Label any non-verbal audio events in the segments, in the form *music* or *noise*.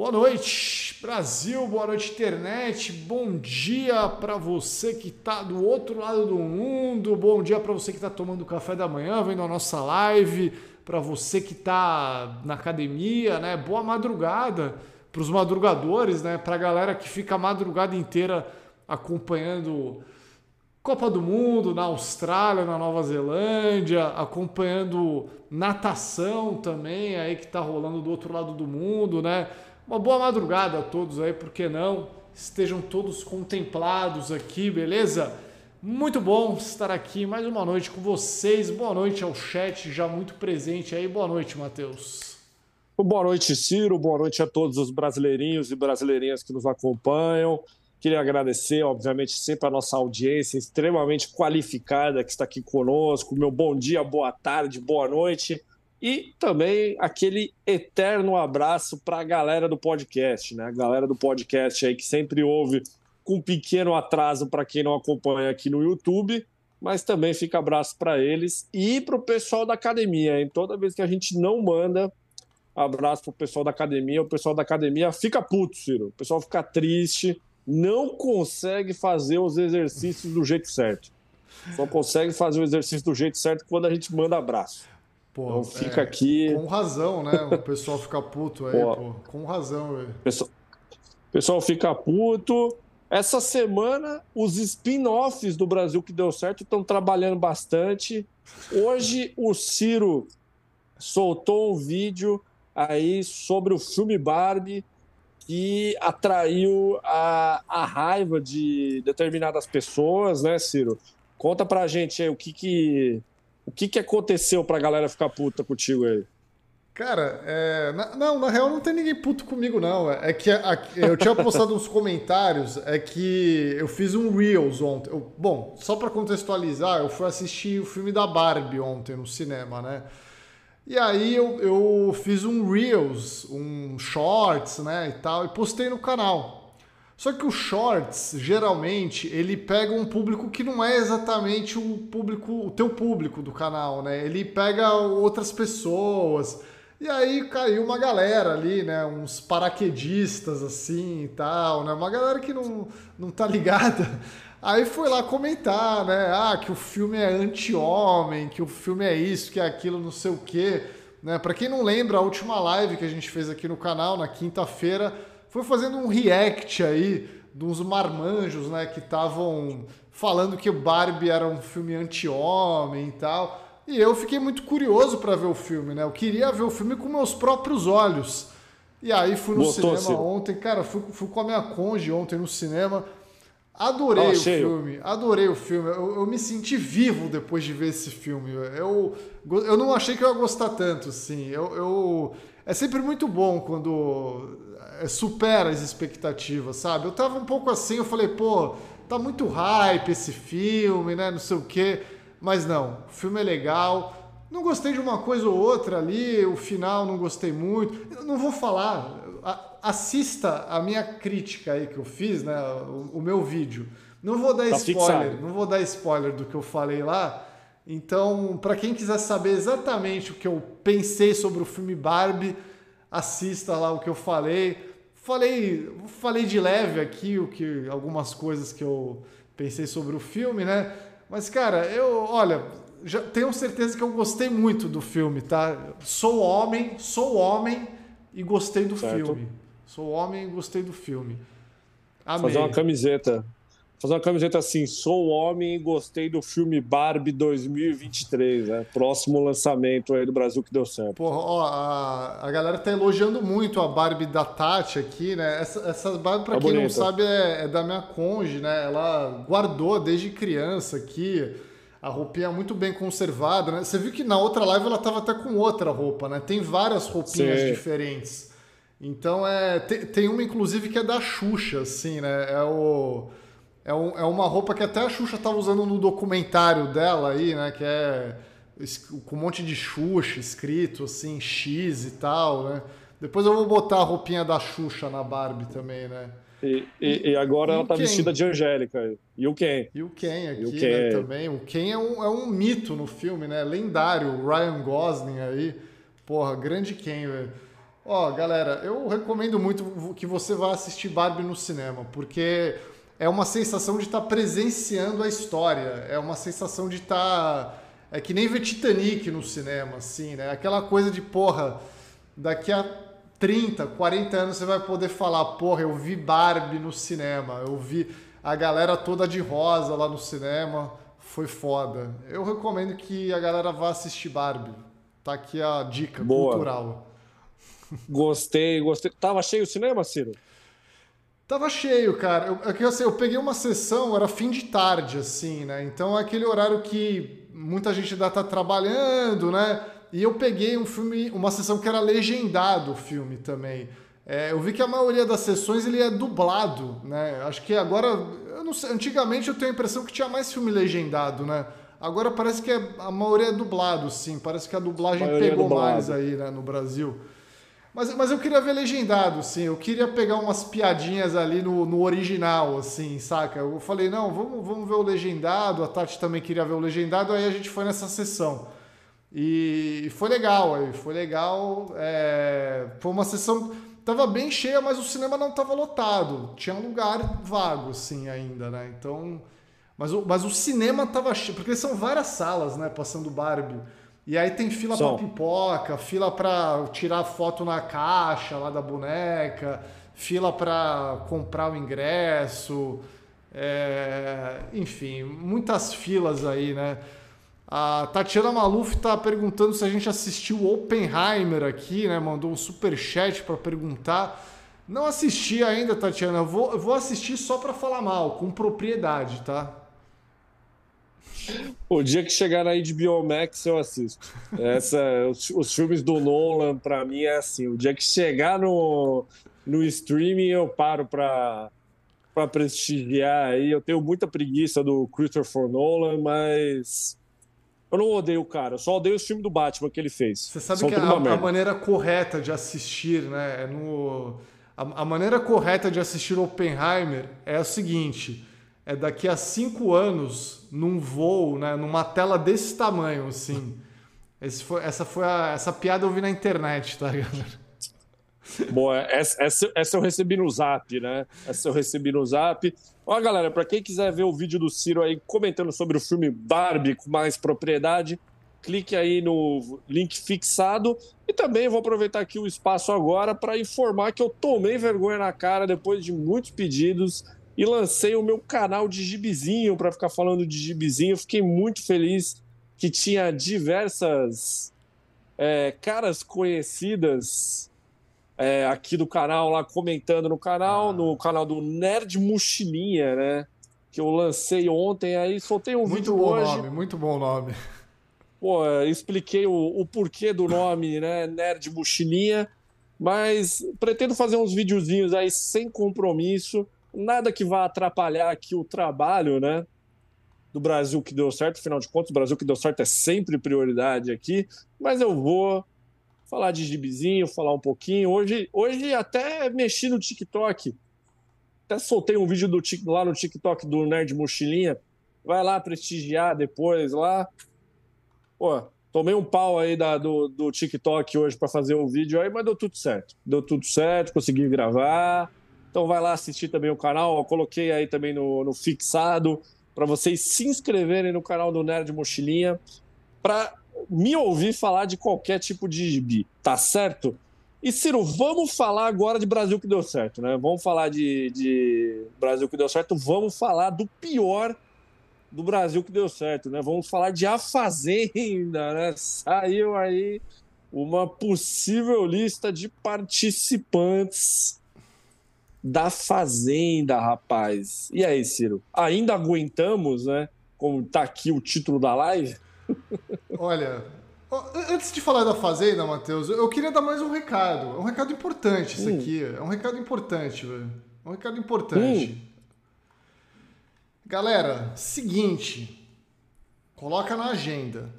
Boa noite, Brasil, boa noite, internet. Bom dia para você que está do outro lado do mundo. Bom dia para você que está tomando café da manhã, vendo a nossa live. Para você que está na academia, né? Boa madrugada para os madrugadores, né? Para a galera que fica a madrugada inteira acompanhando Copa do Mundo na Austrália, na Nova Zelândia, acompanhando natação também aí que está rolando do outro lado do mundo, né? Uma boa madrugada a todos aí, por que não? Estejam todos contemplados aqui, beleza? Muito bom estar aqui mais uma noite com vocês. Boa noite ao chat já muito presente aí. Boa noite, Matheus. Boa noite, Ciro. Boa noite a todos os brasileirinhos e brasileirinhas que nos acompanham. Queria agradecer, obviamente, sempre a nossa audiência extremamente qualificada que está aqui conosco. Meu bom dia, boa tarde, boa noite. E também aquele eterno abraço para a galera do podcast, né? A galera do podcast aí que sempre ouve com um pequeno atraso para quem não acompanha aqui no YouTube, mas também fica abraço para eles e para o pessoal da academia, hein? Toda vez que a gente não manda abraço para o pessoal da academia, o pessoal da academia fica puto, Ciro. O pessoal fica triste, não consegue fazer os exercícios do jeito certo. Só consegue fazer o exercício do jeito certo quando a gente manda abraço. Pô, então fica é, aqui. Com razão, né? O pessoal fica puto aí, pô. pô. Com razão, velho. Pessoal, pessoal fica puto. Essa semana, os spin-offs do Brasil que deu certo estão trabalhando bastante. Hoje, o Ciro soltou um vídeo aí sobre o filme Barbie que atraiu a, a raiva de determinadas pessoas, né, Ciro? Conta pra gente aí o que que o que, que aconteceu pra galera ficar puta contigo aí? Cara, é, na, não, na real não tem ninguém puto comigo, não. É, é que a, eu tinha postado uns comentários, é que eu fiz um Reels ontem. Eu, bom, só para contextualizar, eu fui assistir o filme da Barbie ontem no cinema, né? E aí eu, eu fiz um Reels, um Shorts, né, e tal, e postei no canal. Só que o shorts, geralmente, ele pega um público que não é exatamente o público, o teu público do canal, né? Ele pega outras pessoas. E aí caiu uma galera ali, né? Uns paraquedistas assim e tal, né? Uma galera que não, não tá ligada. *laughs* Aí foi lá comentar, né? Ah, que o filme é anti-homem, que o filme é isso, que é aquilo, não sei o quê. Né? Para quem não lembra, a última live que a gente fez aqui no canal, na quinta-feira, foi fazendo um react aí dos marmanjos, né, que estavam falando que o Barbie era um filme anti-homem e tal. E eu fiquei muito curioso para ver o filme, né? Eu queria ver o filme com meus próprios olhos. E aí fui no Botou cinema ontem, cara, fui, fui com a minha conge ontem no cinema. Adorei o filme, adorei o filme. Eu, eu, me senti vivo depois de ver esse filme. Eu, eu não achei que eu ia gostar tanto, assim. Eu, eu, é sempre muito bom quando supera as expectativas, sabe? Eu tava um pouco assim, eu falei, pô, tá muito hype esse filme, né? Não sei o quê. Mas não, o filme é legal. Não gostei de uma coisa ou outra ali, o final não gostei muito. Eu não vou falar. Assista a minha crítica aí que eu fiz, né? O, o meu vídeo. Não vou dar tá spoiler, fixado. não vou dar spoiler do que eu falei lá. Então, para quem quiser saber exatamente o que eu pensei sobre o filme Barbie, assista lá o que eu falei. Falei, falei de leve aqui o que algumas coisas que eu pensei sobre o filme, né? Mas cara, eu, olha, já tenho certeza que eu gostei muito do filme, tá? Sou homem, sou homem e gostei do certo. filme. Sou homem e gostei do filme. Amei. Fazer uma camiseta fazer uma camiseta assim, sou homem e gostei do filme Barbie 2023, né? Próximo lançamento aí do Brasil que deu certo. Porra, ó, a, a galera tá elogiando muito a Barbie da Tati aqui, né? Essa, essa Barbie, pra é quem bonita. não sabe, é, é, da minha conge, né? Ela guardou desde criança aqui. A roupinha é muito bem conservada, né? Você viu que na outra live ela tava até com outra roupa, né? Tem várias roupinhas Sim. diferentes. Então é. Tem, tem uma, inclusive, que é da Xuxa, assim, né? É o. É, um, é uma roupa que até a Xuxa estava usando no documentário dela aí, né? Que é com um monte de Xuxa escrito, assim, X e tal, né? Depois eu vou botar a roupinha da Xuxa na Barbie também, né? E, e, e agora e ela tá Ken. vestida de Angélica. E o Ken. E o Ken aqui, o Ken. Né, também. O Ken é um, é um mito no filme, né? Lendário. O Ryan Gosling aí. Porra, grande Ken, velho. Ó, galera, eu recomendo muito que você vá assistir Barbie no cinema, porque é uma sensação de estar tá presenciando a história, é uma sensação de estar. Tá, é que nem ver Titanic no cinema, assim, né? Aquela coisa de, porra, daqui a 30, 40 anos você vai poder falar, porra, eu vi Barbie no cinema, eu vi a galera toda de rosa lá no cinema, foi foda. Eu recomendo que a galera vá assistir Barbie. Tá aqui a dica Boa. cultural. *laughs* Gostei, gostei. Tava cheio o cinema, Ciro? Tava cheio, cara. Eu, é que, assim, eu peguei uma sessão, era fim de tarde, assim, né? Então é aquele horário que muita gente ainda tá trabalhando, né? E eu peguei um filme, uma sessão que era legendado o filme também. É, eu vi que a maioria das sessões ele é dublado, né? Acho que agora, eu não sei, antigamente eu tenho a impressão que tinha mais filme legendado, né? Agora parece que é, a maioria é dublado, sim. Parece que a dublagem a pegou mais aí né, no Brasil. Mas, mas eu queria ver legendado, sim. Eu queria pegar umas piadinhas ali no, no original, assim, saca? Eu falei, não, vamos, vamos ver o legendado. A Tati também queria ver o legendado. Aí a gente foi nessa sessão. E foi legal, foi legal. É... Foi uma sessão. Tava bem cheia, mas o cinema não tava lotado. Tinha um lugar vago, assim, ainda, né? Então. Mas o, mas o cinema tava cheio, porque são várias salas, né? Passando Barbie. E aí tem fila para pipoca, fila para tirar foto na caixa lá da boneca, fila para comprar o ingresso, é... enfim, muitas filas aí, né? A Tatiana Maluf está perguntando se a gente assistiu Oppenheimer aqui, né? Mandou um super chat para perguntar. Não assisti ainda, Tatiana. Eu vou, eu vou assistir só para falar mal, com propriedade, tá? O dia que chegar na HBO Max eu assisto. Essa, os, os filmes do Nolan, para mim, é assim. O dia que chegar no, no streaming eu paro para para prestigiar aí. Eu tenho muita preguiça do Christopher Nolan, mas eu não odeio o cara, eu só odeio o filme do Batman que ele fez. Você sabe São que a, a, maneira correta de assistir, né? É no, a, a maneira correta de assistir Oppenheimer é o seguinte: é daqui a cinco anos num voo, né, numa tela desse tamanho, assim. Foi, essa foi a, essa piada eu vi na internet, tá ligado? Boa, essa, essa, essa, eu recebi no zap, né? Essa eu recebi no zap. Ó, galera, para quem quiser ver o vídeo do Ciro aí comentando sobre o filme Barbie com mais propriedade, clique aí no link fixado. E também vou aproveitar aqui o espaço agora para informar que eu tomei vergonha na cara depois de muitos pedidos e lancei o meu canal de gibizinho para ficar falando de gibizinho. Fiquei muito feliz que tinha diversas é, caras conhecidas é, aqui do canal, lá comentando no canal, ah. no canal do Nerd Mochilinha, né? Que eu lancei ontem, aí soltei um muito vídeo bom hoje. Nome, muito bom nome. Pô, expliquei o, o porquê do nome, né? Nerd Mochilinha. Mas pretendo fazer uns videozinhos aí sem compromisso nada que vá atrapalhar aqui o trabalho, né? Do Brasil que deu certo, afinal de contas, o Brasil que deu certo é sempre prioridade aqui, mas eu vou falar de gibizinho, falar um pouquinho. Hoje, hoje até mexi no TikTok, até soltei um vídeo do, lá no TikTok do Nerd Mochilinha. Vai lá prestigiar depois lá. Pô, tomei um pau aí da, do, do TikTok hoje para fazer um vídeo aí, mas deu tudo certo. Deu tudo certo, consegui gravar. Então vai lá assistir também o canal. Eu coloquei aí também no, no fixado para vocês se inscreverem no canal do Nerd Mochilinha para me ouvir falar de qualquer tipo de gibi, tá certo? E Ciro, vamos falar agora de Brasil que deu certo, né? Vamos falar de, de Brasil que deu certo, vamos falar do pior do Brasil que deu certo, né? Vamos falar de A Fazenda, né? Saiu aí uma possível lista de participantes da Fazenda, rapaz. E aí, Ciro? Ainda aguentamos, né? Como tá aqui o título da live? Olha, antes de falar da Fazenda, Matheus, eu queria dar mais um recado. É um recado importante isso hum. aqui. É um recado importante, velho. É um recado importante. Hum. Galera, seguinte. Coloca na agenda.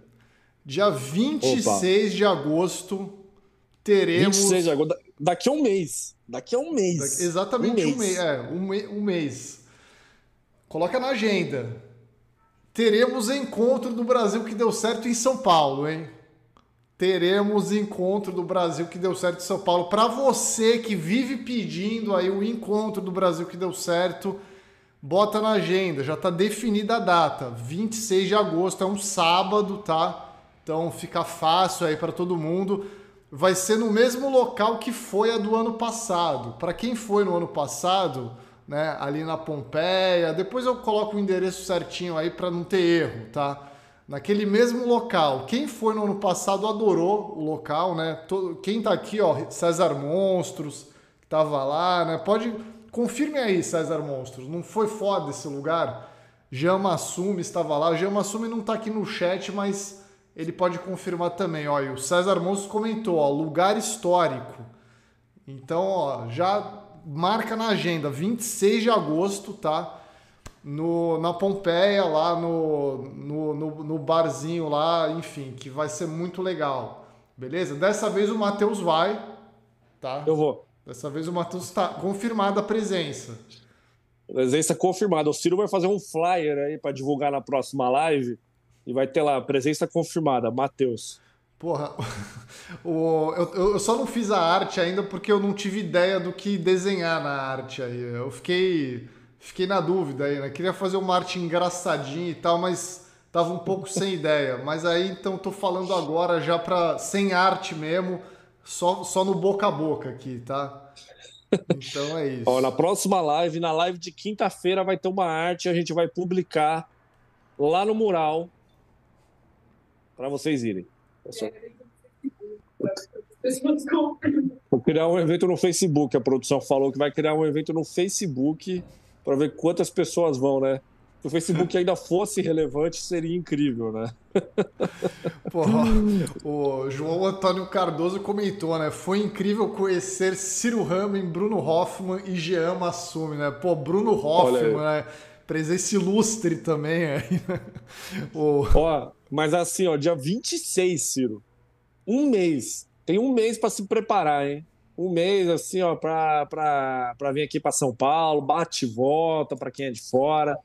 Dia 26 Opa. de agosto teremos. 26 de agosto. Daqui a um mês. Daqui a um mês. Daqui, exatamente um mês. Um. É, um, me, um mês. Coloca na agenda. Teremos encontro do Brasil que deu certo em São Paulo, hein? teremos encontro do Brasil que deu certo em São Paulo. Para você que vive pedindo aí o encontro do Brasil que deu certo, bota na agenda, já está definida a data, 26 de agosto, é um sábado, tá? Então fica fácil aí para todo mundo. Vai ser no mesmo local que foi a do ano passado. Para quem foi no ano passado, né, ali na Pompeia, depois eu coloco o endereço certinho aí para não ter erro, tá? naquele mesmo local. Quem foi no ano passado adorou o local, né? Todo, quem tá aqui, ó, César Monstros, que tava lá, né? Pode confirme aí, César Monstros. Não foi foda esse lugar? Jean Massumi estava lá. O Jean Massumi não tá aqui no chat, mas ele pode confirmar também. Olha, o César Monstros comentou, ó, lugar histórico. Então, ó, já marca na agenda, 26 de agosto, tá? no, na Pompeia, lá no, no, no, no, barzinho lá, enfim, que vai ser muito legal. Beleza? Dessa vez o Matheus vai, tá? Eu vou. Dessa vez o Matheus está confirmada a presença. Presença confirmada. O Ciro vai fazer um flyer aí para divulgar na próxima live e vai ter lá, presença confirmada, Matheus. Porra, *laughs* o, eu, eu só não fiz a arte ainda porque eu não tive ideia do que desenhar na arte aí. Eu fiquei fiquei na dúvida aí, né? Queria fazer uma arte engraçadinha e tal, mas tava um pouco sem *laughs* ideia. Mas aí então tô falando agora já para sem arte mesmo, só, só no boca a boca aqui, tá? Então é *laughs* isso. Ó, na próxima live, na live de quinta-feira, vai ter uma arte, a gente vai publicar lá no mural para vocês irem. Vou criar um evento no Facebook. A produção falou que vai criar um evento no Facebook para ver quantas pessoas vão, né? Se o Facebook ainda fosse relevante, seria incrível, né? Porra, o João Antônio Cardoso comentou, né? Foi incrível conhecer Ciro Ramen, Bruno Hoffman e Jean Massumi, né? Pô, Bruno Hoffman, né? Presença ilustre também aí, né? O... Ó, mas assim, ó, dia 26, Ciro. Um mês. Tem um mês para se preparar, hein? um mês assim, ó, para vir aqui para São Paulo, bate e volta para quem é de fora,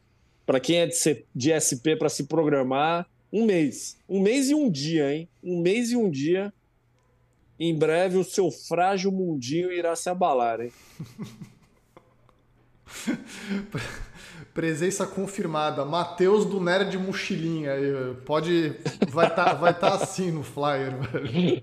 para quem é de, de SP para se programar. Um mês. Um mês e um dia, hein? Um mês e um dia. Em breve o seu frágil mundinho irá se abalar, hein? *laughs* Presença confirmada. Matheus do Nerd Mochilinha. Pode. Vai estar tá, vai tá assim no flyer, velho.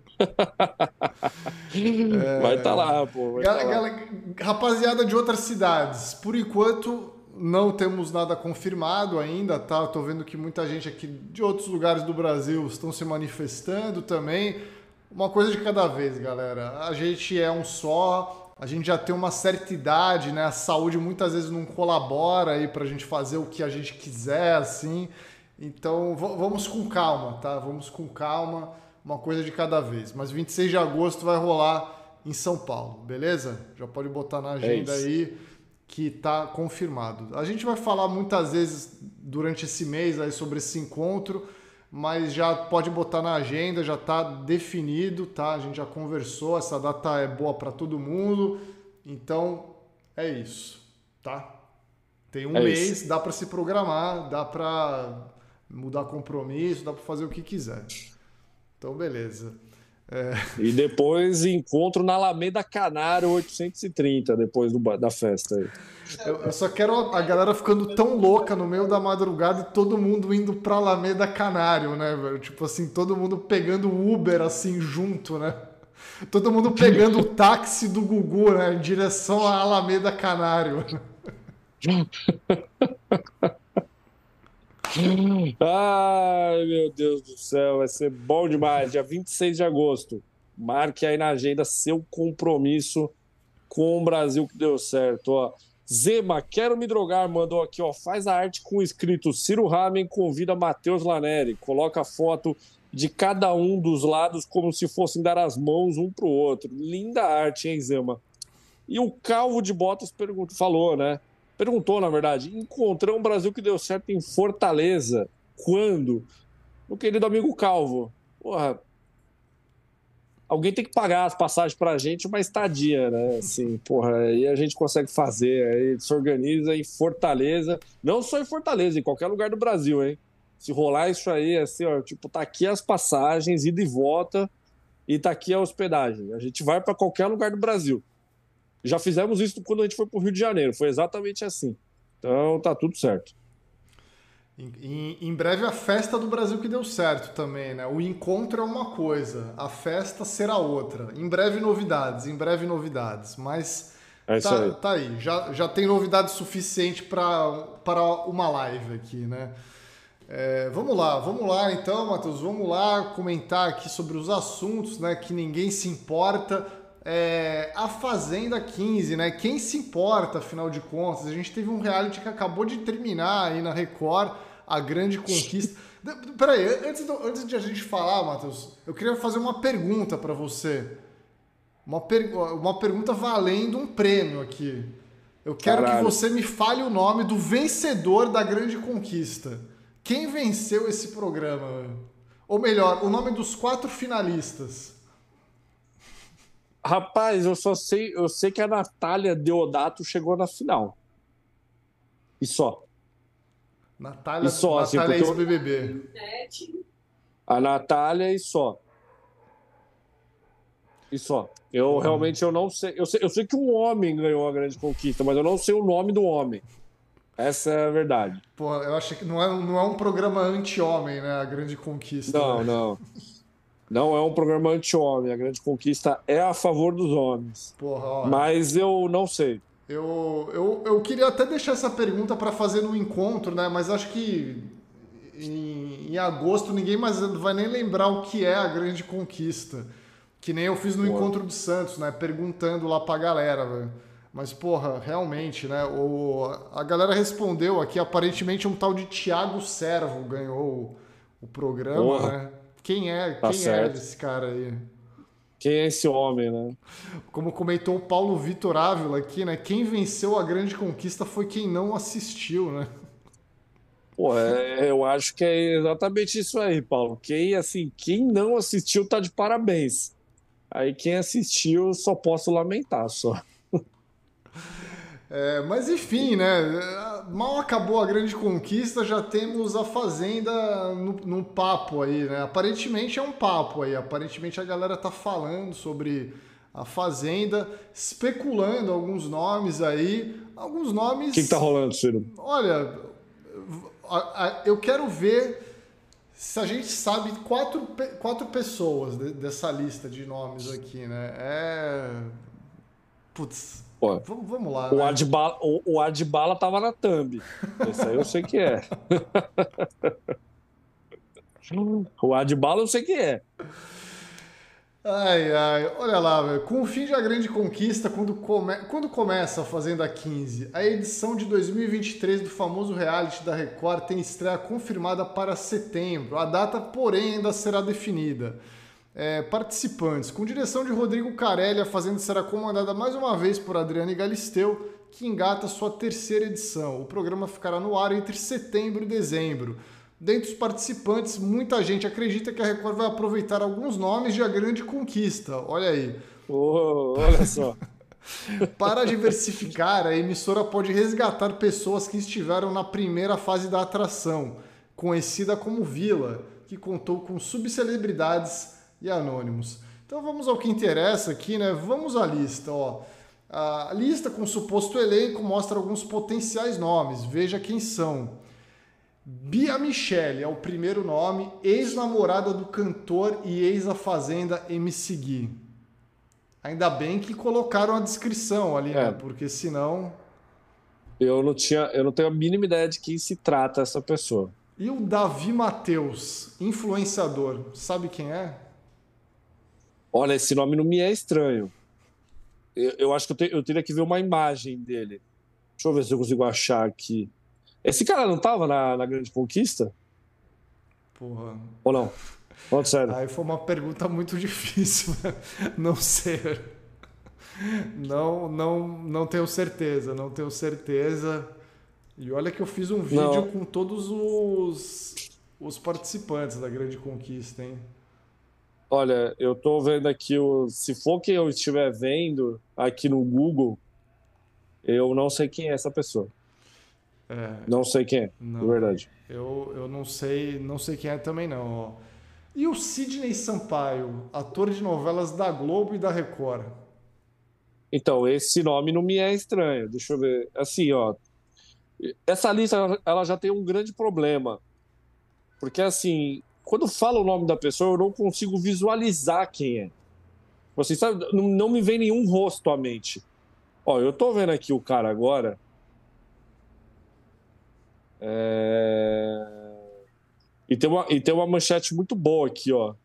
É... *laughs* Vai estar tá lá, pô. Tá lá. Rapaziada de outras cidades. Por enquanto, não temos nada confirmado ainda, tá? Tô vendo que muita gente aqui de outros lugares do Brasil estão se manifestando também. Uma coisa de cada vez, galera. A gente é um só a gente já tem uma certa idade, né? A saúde muitas vezes não colabora aí para a gente fazer o que a gente quiser, assim. Então vamos com calma, tá? Vamos com calma, uma coisa de cada vez. Mas 26 de agosto vai rolar em São Paulo, beleza? Já pode botar na agenda é aí que tá confirmado. A gente vai falar muitas vezes durante esse mês aí sobre esse encontro mas já pode botar na agenda, já está definido, tá? A gente já conversou, essa data é boa para todo mundo, então é isso, tá? Tem um é mês, isso. dá para se programar, dá para mudar compromisso, dá para fazer o que quiser. Então, beleza. É... E depois encontro na Alameda Canário 830, depois do, da festa aí. Eu, eu, só quero a galera ficando tão louca no meio da madrugada e todo mundo indo pra Alameda Canário, né, velho? Tipo assim, todo mundo pegando Uber assim junto, né? Todo mundo pegando o táxi do Gugu, né? Em direção à Alameda Canário. *laughs* Ai, meu Deus do céu, vai ser bom demais. Dia 26 de agosto. Marque aí na agenda seu compromisso com o Brasil que deu certo. Ó. Zema, quero me drogar, mandou aqui, ó. Faz a arte com o escrito Ciro Ramen convida Matheus Laneri. Coloca a foto de cada um dos lados como se fossem dar as mãos um pro outro. Linda arte, hein, Zema? E o Calvo de Botas perguntou, falou, né? Perguntou, na verdade, encontrou um Brasil que deu certo em Fortaleza. Quando? Meu querido amigo Calvo. Porra, alguém tem que pagar as passagens para a gente uma estadia, né? Assim, porra, aí a gente consegue fazer, aí se organiza em Fortaleza, não só em Fortaleza, em qualquer lugar do Brasil, hein? Se rolar isso aí, assim, ó, tipo, tá aqui as passagens, ida e volta, e está aqui a hospedagem. A gente vai para qualquer lugar do Brasil. Já fizemos isso quando a gente foi para o Rio de Janeiro. Foi exatamente assim. Então tá tudo certo. Em, em, breve a festa do Brasil que deu certo também, né? O encontro é uma coisa, a festa será outra. Em breve novidades, em breve novidades. Mas é tá, aí. tá aí, já, já tem novidade suficiente para uma live aqui, né? É, vamos lá, vamos lá então, Matheus, vamos lá comentar aqui sobre os assuntos né, que ninguém se importa. É, a Fazenda 15, né? Quem se importa, afinal de contas? A gente teve um reality que acabou de terminar aí na Record, a grande conquista. *laughs* Peraí, antes, do, antes de a gente falar, Matheus, eu queria fazer uma pergunta para você. Uma, per, uma pergunta valendo um prêmio aqui. Eu quero Caralho. que você me fale o nome do vencedor da grande conquista. Quem venceu esse programa? Ou melhor, o nome dos quatro finalistas. Rapaz, eu só sei, eu sei que a Natália Deodato chegou na final. E só. Natália, e só, assim, Natália assim, ex-BBB. A Natália e só. E só. Eu hum. realmente eu não sei eu, sei. eu sei que um homem ganhou a grande conquista, mas eu não sei o nome do homem. Essa é a verdade. Pô, eu acho que não é, não é um programa anti-homem, né? A grande conquista. Não, né? não. Não é um programa anti-homem. A grande conquista é a favor dos homens. Porra, ó, Mas eu não sei. Eu, eu, eu queria até deixar essa pergunta para fazer no encontro, né? Mas acho que em, em, agosto ninguém mais vai nem lembrar o que é a grande conquista. Que nem eu fiz no encontro de Santos, né? Perguntando lá pra galera, velho. Mas, porra, realmente, né? O, a galera respondeu aqui, aparentemente um tal de Tiago Servo ganhou o, o programa, porra. né? Quem é? Tá quem é esse cara aí? Quem é esse homem, né? Como comentou o Paulo Vitor Ávila aqui, né? Quem venceu a grande conquista foi quem não assistiu, né? Pô, é, eu acho que é exatamente isso aí, Paulo. Quem, assim, quem não assistiu tá de parabéns. Aí quem assistiu só posso lamentar só. *laughs* É, mas enfim, né? Mal acabou a grande conquista, já temos a Fazenda no, no, papo aí, né? Aparentemente é um papo aí. Aparentemente a galera tá falando sobre a Fazenda, especulando alguns nomes aí. Alguns nomes. O que, que tá rolando, Ciro? Olha, eu quero ver se a gente sabe quatro, quatro pessoas dessa lista de nomes aqui, né? É. Putz, Pô, vamos, vamos lá. O, né? Adbala, o, o Adbala tava na thumb. Esse aí eu sei que é. *laughs* o Adbala eu sei que é. Ai, ai, olha lá, velho. Com o fim de A Grande Conquista, quando, come... quando começa a Fazenda 15, a edição de 2023 do famoso reality da Record tem estreia confirmada para setembro. A data, porém, ainda será definida é, participantes. Com direção de Rodrigo Carelli, a Fazenda será comandada mais uma vez por Adriane Galisteu, que engata sua terceira edição. O programa ficará no ar entre setembro e dezembro. Dentre os participantes, muita gente acredita que a Record vai aproveitar alguns nomes de A Grande Conquista. Olha aí. Oh, olha só. *laughs* Para diversificar, a emissora pode resgatar pessoas que estiveram na primeira fase da atração, conhecida como Vila, que contou com subcelebridades e anônimos. Então vamos ao que interessa aqui, né? Vamos à lista, ó. A lista com suposto elenco mostra alguns potenciais nomes. Veja quem são. Bia Michele é o primeiro nome, ex-namorada do cantor e ex-a Fazenda MC Gui. Ainda bem que colocaram a descrição ali, né? é. né? Porque senão. Eu não, tinha, eu não tenho a mínima ideia de quem se trata essa pessoa. E o Davi Matheus, influenciador, sabe quem é? Olha, esse nome não me é estranho. Eu, eu acho que eu, te, eu, teria que ver uma imagem dele. Deixa eu ver se eu consigo achar aqui. Esse cara não tava na, na Grande Conquista? Porra. Ou não? Pode sério. Aí foi uma pergunta muito *laughs* difícil. Né? Não sei. Não, não, não tenho certeza, não tenho certeza. E olha que eu fiz um vídeo não. com todos os, os participantes da Grande Conquista, hein? Olha, eu tô vendo aqui, o, se for que eu estiver vendo aqui no Google, eu não sei quem é essa pessoa. É, não sei quem é, não, de verdade. Eu, eu não sei, não sei quem é também não. E o Sidney Sampaio, ator de novelas da Globo e da Record? Então, esse nome não me é estranho. Deixa eu ver. Assim, ó. Essa lista ela já tem um grande problema. Porque, assim, quando fala o nome da pessoa, eu não consigo visualizar quem é. Você sabe, não, não me vem nenhum rosto à mente. Ó, eu tô vendo aqui o cara agora. É... E tem, uma, e tem uma manchete muito boa aqui, ó.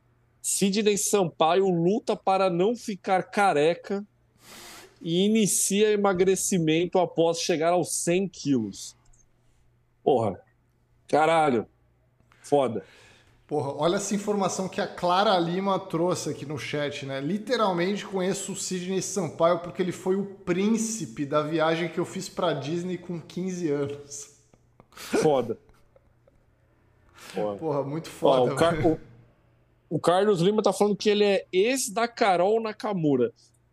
Sidney Sampaio luta para não ficar careca e inicia emagrecimento após chegar aos 100 quilos. Porra, caralho, foda. Porra, olha essa informação que a Clara Lima trouxe aqui no chat, né? Literalmente conheço o Sidney Sampaio porque ele foi o príncipe da viagem que eu fiz pra Disney com 15 anos. Foda. Porra, Porra muito foda. Ó, o, Car o, o, Carlos Lima tá falando que ele é ex da Carol Nakamura.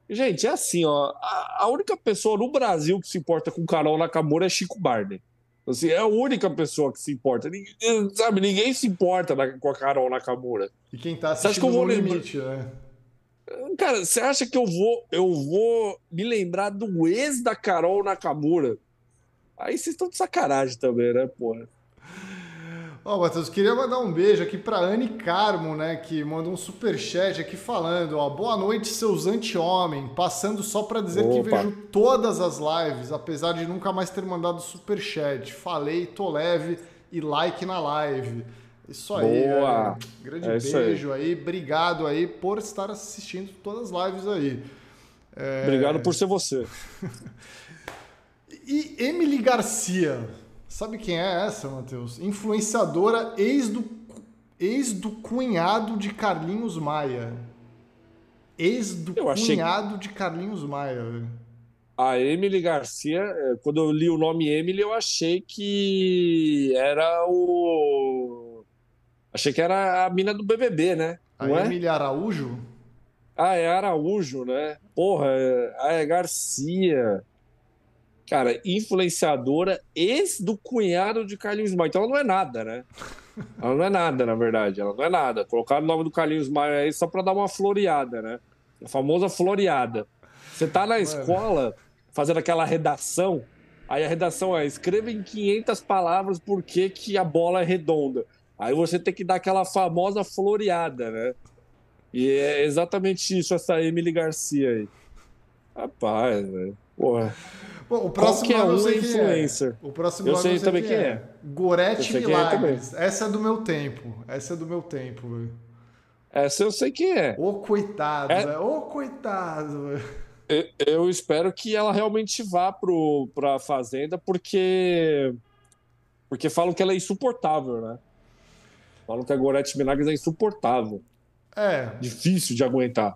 Gente, é assim, ó. A, a única pessoa no Brasil que se importa com Carol Nakamura é Chico Barney. Assim, é a única pessoa que se importa. Ninguém, sabe, ninguém se importa na, com a Carol Nakamura. E quem tá assistindo que eu vou no limite, né? Cara, você acha que eu vou, eu vou me lembrar do ex da Carol Nakamura? Aí vocês estão de sacanagem também, né, porra? Ó, oh, Matheus, queria mandar um beijo aqui para Anne Carmo, né, que mandou um super chat aqui falando, ó, boa noite seus anti-homem, passando só para dizer Opa. que vejo todas as lives, apesar de nunca mais ter mandado super chat. Falei, tô leve e like na live. Isso aí, boa. grande é beijo aí. aí. obrigado aí por estar assistindo todas as lives aí. É... Obrigado por ser você. *laughs* e Emily Garcia, Sabe quem é essa, Matheus? Influenciadora ex do, ex do cunhado de Carlinhos Maia. Ex do eu cunhado achei... de Carlinhos Maia. A Emily Garcia, é, quando eu li o nome Emily, eu achei que era o. Achei que era a mina do BBB, né? a é? Emily Araújo? Ah, é Araújo, né? Porra, é, ah, é Garcia cara, influenciadora ex do cunhado de Carlinhos Maia. Então ela não é nada, né? *laughs* Ela não é nada, na verdade. Ela não é nada. Colocaram o nome do Carlinhos Maia aí só para dar uma floreada, né? A famosa floreada. Você tá na escola fazendo aquela redação, aí a redação é escreva em 500 palavras por que, que a bola é redonda. Aí você tem que dar aquela famosa floreada, né? E é exatamente isso, essa Emily Garcia aí. Rapaz, velho. Porra. Bom, o próximo Qualquer um é influencer. É. O próximo eu sei também quem é. é. Gorete é Milagres. É Essa é do meu tempo. Essa é do meu tempo, velho. Essa eu sei quem é. Ô, coitado, é... Ô, coitado, eu, eu, espero que ela realmente vá pro, pra Fazenda, porque. Porque falam que ela é insuportável, né? Falam que a Gorete Milagres é insuportável. É. Difícil de aguentar.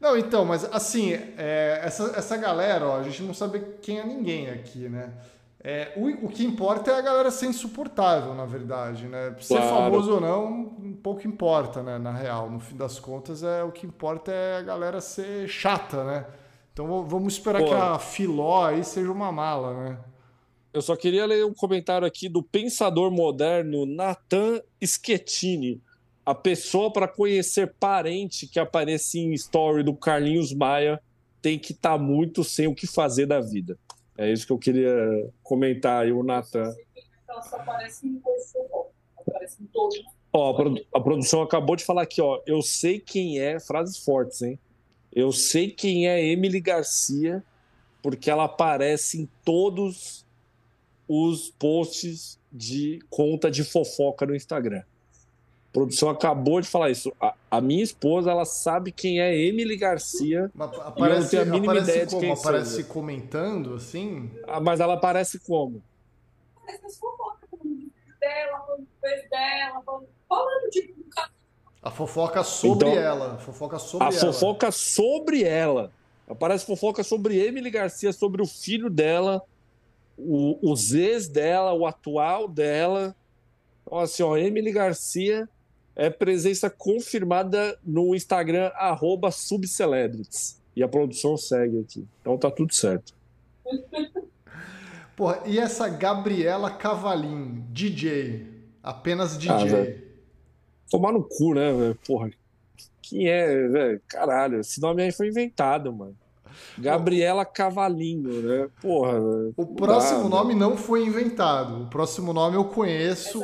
Não, então, mas assim, é, essa, essa galera, ó, a gente não sabe quem é ninguém aqui, né? É, o, o que importa é a galera ser insuportável, na verdade, né? Ser claro. famoso ou não, pouco importa, né? Na real, no fim das contas, é o que importa é a galera ser chata, né? Então vamos esperar Pô. que a Filó aí seja uma mala, né? Eu só queria ler um comentário aqui do pensador moderno Nathan Schettini a pessoa para conhecer parente que aparece em story do Carlinhos Maia tem que estar tá muito sem o que fazer da vida. É isso que eu queria comentar aí, o Natan. Ela só aparece em aparece em todos. Ó, a, produ a, produção acabou de falar aqui, ó. Eu sei quem é, frases fortes, hein? Eu sei quem é Emily Garcia, porque ela aparece em todos os posts de conta de fofoca no Instagram produção acabou de falar isso. A, a, minha esposa, ela sabe quem é Emily Garcia. Mas aparece, eu não tenho a mínima ideia de quem Aparece seja. comentando, assim? Ah, mas ela aparece como? Aparece as fofocas dela, falando dela, falando de... A fofoca sobre então, ela. Fofoca sobre a ela. fofoca sobre ela. Aparece fofoca sobre Emily Garcia, sobre o filho dela, o, os ex dela, o atual dela. Então, assim, ó, Emily Garcia é presença confirmada no Instagram, arroba subcelebrities. E a produção segue aqui. Então tá tudo certo. Porra, e essa Gabriela Cavalim, DJ? Apenas DJ. Tomar no cu, né, velho? Porra. Quem é, velho? Caralho, esse nome aí foi inventado, mano. Gabriela Cavalinho, né? Porra. O próximo dá, nome né? não foi inventado. O próximo nome eu conheço.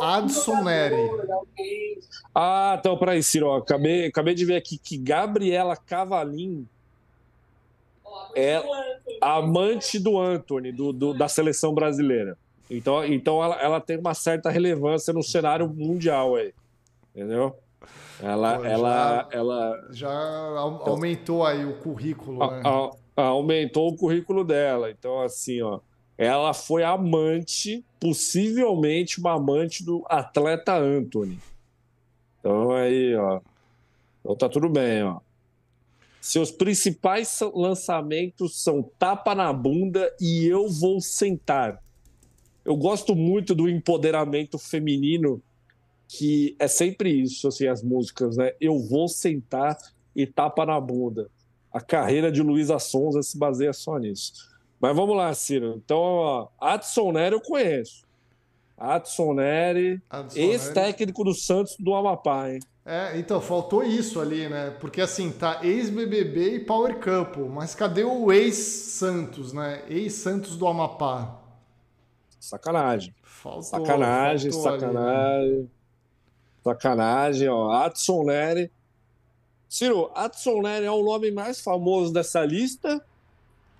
Adson Neri. Ah, então, peraí, Ciro. Acabei, acabei de ver aqui que Gabriela Cavalinho é amante do Anthony, do, do, da seleção brasileira. Então, então ela, ela tem uma certa relevância no cenário mundial aí. Entendeu? Ela, Pô, ela, já, ela já aumentou aí o currículo, a, né? a, aumentou o currículo dela. Então, assim, ó, ela foi amante, possivelmente uma amante do atleta Anthony. Então aí, ó, então tá tudo bem, ó. Seus principais lançamentos são Tapa na Bunda e Eu Vou Sentar. Eu gosto muito do empoderamento feminino, que é sempre isso, assim, as músicas, né? Eu Vou Sentar e Tapa na Bunda. A carreira de Luísa Sonza se baseia só nisso. Mas vamos lá, Ciro. Então, ó, Adson Nery eu conheço. Adson Nery, ex-técnico do Santos do Amapá, hein? É, então, faltou isso ali, né? Porque assim, tá ex-BBB e Power Couple, mas cadê o ex-Santos, né? Ex-Santos do Amapá. Sacanagem. Faltou, sacanagem, faltou sacanagem. Ali, né? Sacanagem, ó. Adson Nery. Ciro, Adson Nery é o nome mais famoso dessa lista?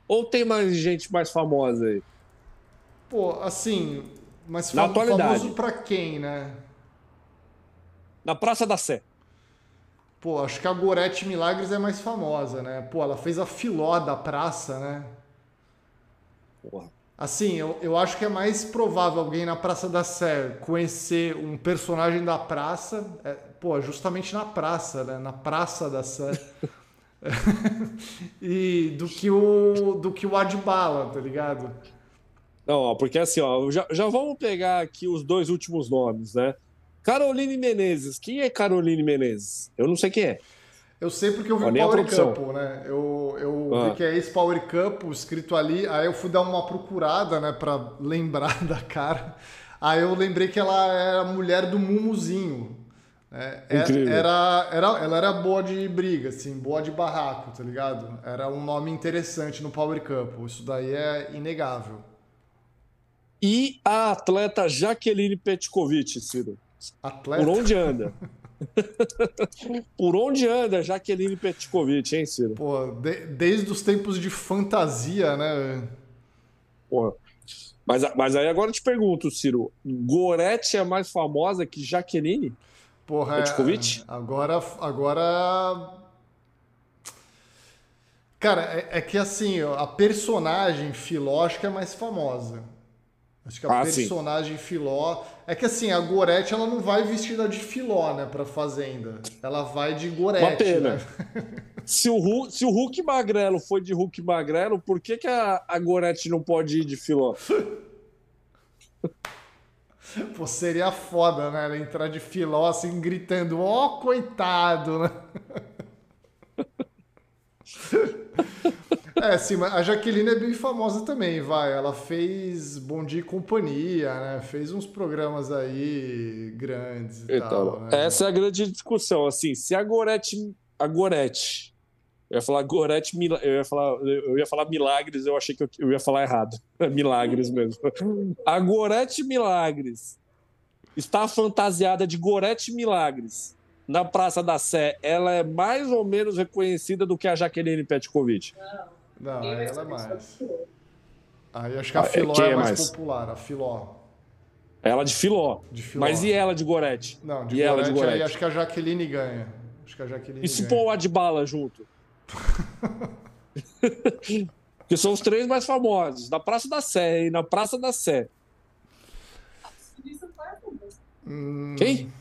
Ou tem mais gente mais famosa aí? Pô, assim, mas Na famoso pra quem, né? na Praça da Sé. Pô, acho que a Gorete Milagres é mais famosa, né? Pô, ela fez a filó da praça, né? Porra. Assim, eu, eu acho que é mais provável alguém na Praça da Sé conhecer um personagem da praça, é, pô, justamente na praça, né? Na Praça da Sé. *laughs* e do que o do que o Adbala, tá ligado? Não, porque assim, ó, já, já vamos pegar aqui os dois últimos nomes, né? Caroline Menezes. Quem é Caroline Menezes? Eu não sei quem é. Eu sei porque eu vi o Power Couple, né? Eu, eu ah. vi que é esse Power Couple escrito ali, aí eu fui dar uma procurada, né, para *laughs* lembrar da cara. Aí eu lembrei que ela era mulher do Mumuzinho. É, é. Era, era, ela era boa de briga, assim, boa de barraco, tá ligado? Era um nome interessante no Power Couple. Isso daí é inegável. E a atleta Jaqueline Petkovic, Ciro? Atleta. Por onde anda? *laughs* *laughs* Por onde anda Jaqueline Petkovic, hein, Ciro? Pô, de, desde os tempos de fantasia, né? Porra. Mas, mas aí agora eu te pergunto, Ciro, Gorete é mais famosa que Jaqueline? Porra, Petkovic? É, agora, agora... Cara, é, é, que assim, a personagem filóstica é mais famosa. Acho que a ah, personagem sim. Filó. É que assim, a Gorete ela não vai vestida de Filó, né, pra fazenda. Ela vai de Gorete. Uma pena. Né? *laughs* se, o Hulk, se o Hulk Magrelo foi de Hulk Magrelo, por que, que a, a Gorete não pode ir de Filó? *laughs* Pô, seria foda, né? Ela entrar de Filó assim, gritando: Ó, oh, coitado, né? *laughs* É, sim, mas a Jaqueline é bem famosa também, vai. Ela fez Bom Dia e Companhia, né? Fez uns programas aí grandes e então, tal. Né? Essa é a grande discussão, assim, se a Gorete, a Gorete, eu ia falar Gorete, eu ia falar, eu ia falar Milagres, eu achei que eu, eu ia falar errado. *laughs* Milagres mesmo. A Gorete Milagres está fantasiada de Gorete Milagres na Praça da Sé, ela é mais ou menos reconhecida do que a Jaqueline Petkovic. Não. Não, aí ela é mais. Aí acho que a ah, Filó é, é mais, mais, popular, a Filó. Ela de Filó. de Filó. Mas e ela de Gorete? Não, de e Gorete, ela de Gorete? aí acho que a Jaqueline ganha. Acho que a Jaqueline E se pôr o Adbala junto? *laughs* que são os três mais famosos. Na Praça da Sé, hein? Na Praça da Sé. Hum... Quem?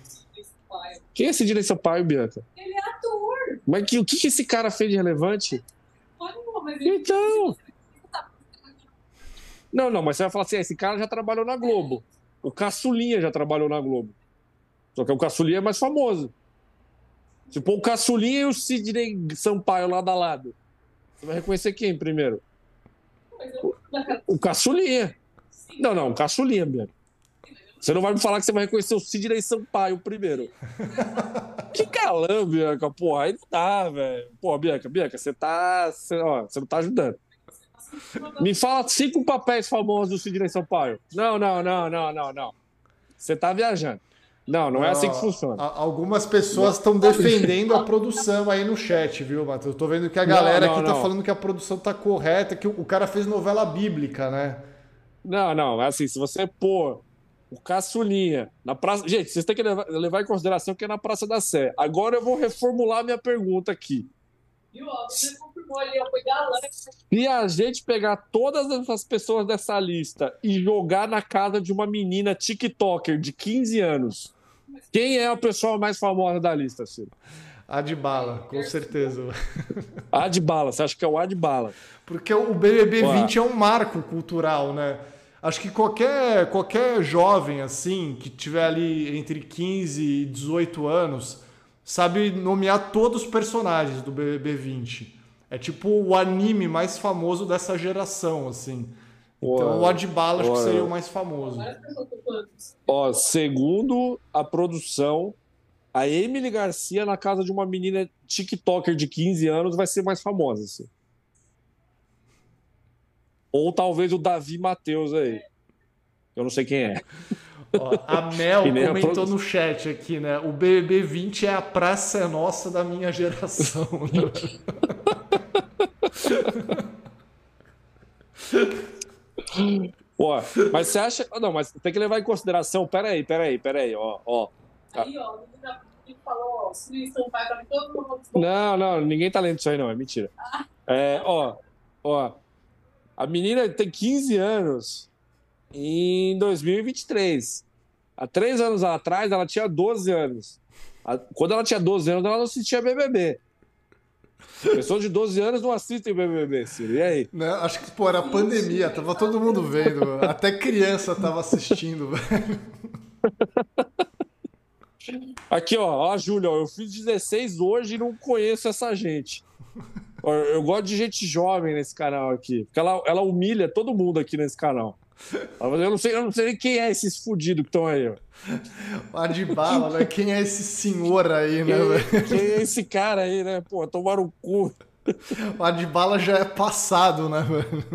Quem é esse Sampaio, Bianca? Ele é ator. Mas que, o que esse cara fez de relevante? Então. Não, não, mas você vai falar assim: esse cara já trabalhou na Globo. O Caçulinha já trabalhou na Globo. Só que o Caçulinha é mais famoso. Se pôr o Caçulinha e o Sidney Sampaio lado a lado, você vai reconhecer quem primeiro? O, o Caçulinha. Não, não, o Caçulinha mesmo. Você não vai me falar que você vai reconhecer o Sidney Sampaio primeiro. que galã, Bianca, porra. Aí não dá, velho. Pô, Bianca, Bianca, você tá. Você, ó, você não tá ajudando. Me fala cinco papéis famosos do Sidney Sampaio. Não, não, não, não, não, não. Você tá viajando. Não, não é assim que funciona. Algumas pessoas estão defendendo a produção aí no chat, viu, Matheus? Eu tô vendo que a galera não, não, aqui tá não. falando que a produção tá correta, que o cara fez novela bíblica, né? Não, não, é assim, se você pôr o caçulinha na praça. Gente, vocês têm que levar, levar em consideração que é na Praça da Sé. Agora eu vou reformular minha pergunta aqui. Viu? Você confirmou ali, foi Se a gente pegar todas essas pessoas dessa lista e jogar na casa de uma menina TikToker de 15 anos, quem é a pessoa mais famosa da lista, Ciro? Adbala, com certeza. Adbala, você acha que é o Adbala? Porque o BBB 20 é um marco cultural, né? Acho que qualquer, qualquer jovem assim, que tiver ali entre 15 e 18 anos, sabe nomear todos os personagens do BBB 20. É tipo o anime mais famoso dessa geração, assim. Então o Adbala acho que seria o mais famoso. Ó, segundo a produção, a Emily Garcia na casa de uma menina TikToker de 15 anos vai ser mais famosa, assim. Ou talvez o Davi Matheus aí. Eu não sei quem é. Ó, a Mel comentou no chat aqui, né? O BBB 20 é a praça é nossa da minha geração. Né? Pô, mas você acha. Não, mas tem que levar em consideração. Peraí, peraí, peraí, ó. ó. Aí, ó, falou, todo Não, não, ninguém tá lendo isso aí, não, é mentira. É, ó, ó. A menina tem 15 anos em 2023. Há três anos atrás, ela tinha 12 anos. Quando ela tinha 12 anos, ela não assistia BBB. Pessoas de 12 anos não assistem BBB, Ciro. E aí? Não, acho que, pô, era pandemia, tava todo mundo vendo. Até criança tava assistindo, *laughs* velho. Aqui, ó, ó a Júlia, eu fiz 16 hoje e não conheço essa gente. Eu gosto de gente jovem nesse canal aqui, porque ela, ela humilha todo mundo aqui nesse canal. Eu não sei, eu não sei quem é esses fudidos que estão aí, ó. Adibala, né? Quem é esse senhor aí, né, quem, Quem é esse cara aí, né? Pô, tomaram o cu. O Adibala já é passado, né, velho?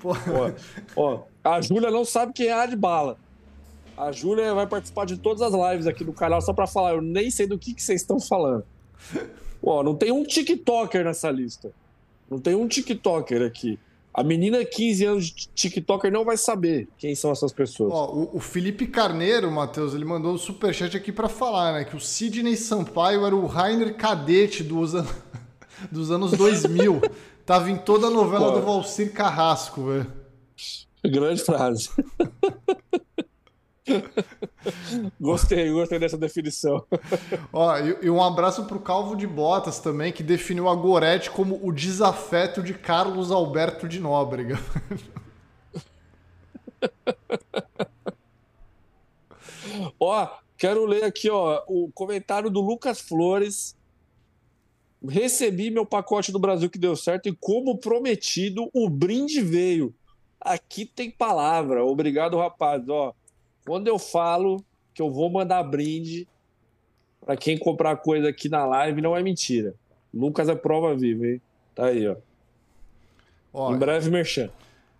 Pô. Ó, a Júlia não sabe quem é a Adbala. A Júlia vai participar de todas as lives aqui do canal só pra falar. Eu nem sei do que, que vocês estão falando. Pô, não tem um TikToker nessa lista. Não tem um TikToker aqui. A menina 15 anos de TikToker não vai saber quem são essas pessoas. Ó, o, o, Felipe Carneiro, Matheus, ele mandou um superchat aqui para falar, né? Que o Sidney Sampaio era o Rainer Cadete dos, an... *laughs* dos anos 2000. *laughs* Tava em toda a novela Pô. do Valcir Carrasco, velho. Grande frase. *laughs* *laughs* gostei, gostei dessa definição. *laughs* Ó, e, e, um abraço pro Calvo de Botas também, que definiu a Gorete como o desafeto de Carlos Alberto de Nóbrega. *laughs* ó, quero ler aqui, ó, o comentário do Lucas Flores. Recebi meu pacote do Brasil que deu certo e, como prometido, o brinde veio. Aqui tem palavra. Obrigado, rapaz. Ó, quando eu falo que eu vou mandar brinde para quem comprar coisa aqui na live, não é mentira. Lucas é prova viva, hein? Tá aí, ó. ó em breve, merchan.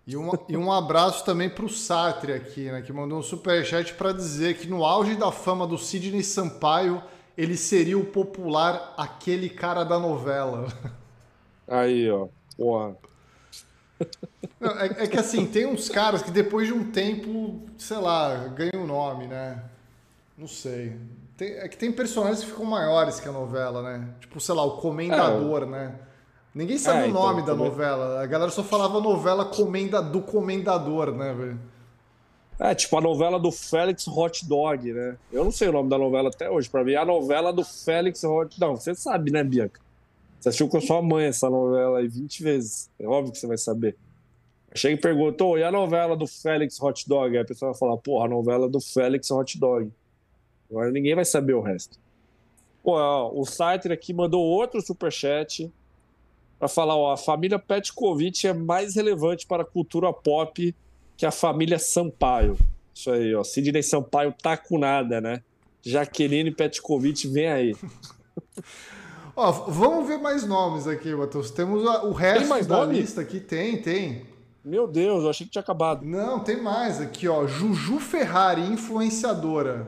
E um, e um abraço também para o Sartre aqui, né? Que mandou um superchat para dizer que no auge da fama do Sidney Sampaio, ele seria o popular aquele cara da novela. Aí, ó. Porra. Não, é, é, que assim, tem uns caras que depois de um tempo, sei lá, ganham o nome, né? Não sei. Tem, é que tem personagens que ficam maiores que a novela, né? Tipo, sei lá, o Comendador, é. né? Ninguém sabe é, o nome então, da novela. A galera só falava novela comenda, do Comendador, né, velho? É, tipo a novela do Félix Hot Dog, né? Eu não sei o nome da novela até hoje. Pra mim, é a novela do Félix Hot Dog. Você sabe, né, Bianca? Você assistiu com a sua mãe essa novela aí 20 vezes. É óbvio que você vai saber. Chega e perguntou, e a novela do Félix Hot Dog? Aí a pessoa vai falar, porra, a novela do Félix Hot Dog. Agora ninguém vai saber o resto. Pô, ó, o Saiter aqui mandou outro superchat para falar, ó, a família Petkovic é mais relevante para a cultura pop que a família Sampaio. Isso aí, ó. Sidney Sampaio tá com nada, né? Jaqueline Petkovic, vem aí. *laughs* Ó, vamos ver mais nomes aqui, Matheus. Temos o resto mais da nome? lista aqui. Tem, tem. Meu Deus, eu achei que tinha acabado. Não, tem mais aqui, ó. Juju Ferrari, influenciadora.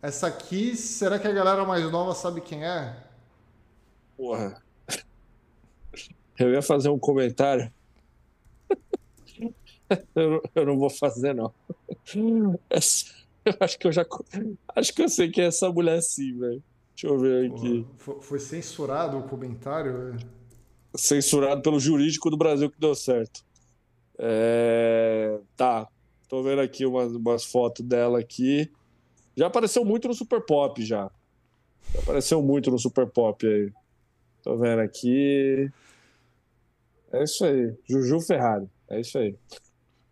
Essa aqui, será que a galera mais nova sabe quem é? Porra. Eu ia fazer um comentário. *laughs* eu, eu não vou fazer, não. *laughs* Essa, eu acho que eu já. Acho que eu sei quem é essa mulher sim, velho. Deixa eu ver aqui. Foi, censurado o comentário? Censurado pelo jurídico do Brasil que deu certo. É... Tá. Tô vendo aqui umas, umas fotos dela aqui. Já apareceu muito no Super Pop já. já apareceu muito no Super Pop aí. Tô vendo aqui. É isso aí. Juju Ferrari. É isso aí.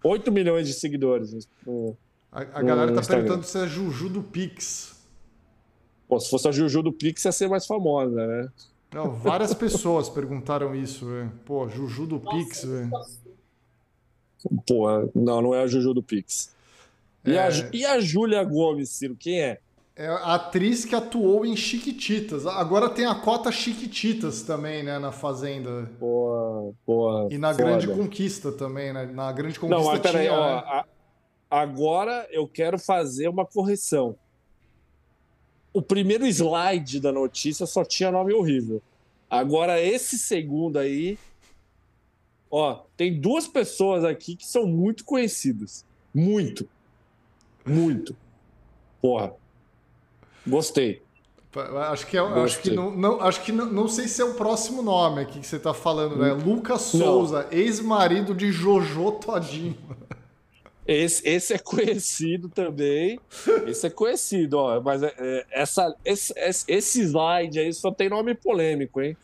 8 milhões de seguidores. No, a, a galera tá perguntando se é Juju do Pix. Pô, se fosse a Juju do Pix, ia ser mais famosa, né? Não, várias pessoas perguntaram isso, velho. Pô, Juju do Pix, velho. Pô, não, não é a Juju do Pix. E, é... a, e a Júlia Gomes, Ciro, quem é? É a atriz que atuou em Chiquititas. Agora tem a cota Chiquititas também, né, na Fazenda. Boa, boa. E na foda. Grande Conquista também, né? Na Grande Conquista Não, mas peraí, tinha, ó, né? agora eu quero fazer uma correção. O primeiro slide da notícia só tinha nome horrível. Agora esse segundo aí, ó, tem duas pessoas aqui que são muito conhecidas. Muito. Muito. Porra. Gostei. Acho que, é, acho que, não, não, acho que não, não sei se é o próximo nome aqui que você está falando, né? Lucas Souza, ex-marido de Jojo Todinho. Esse, esse é conhecido também. Esse é conhecido, ó. Mas é, é, essa, esse, esse slide aí só tem nome polêmico, hein?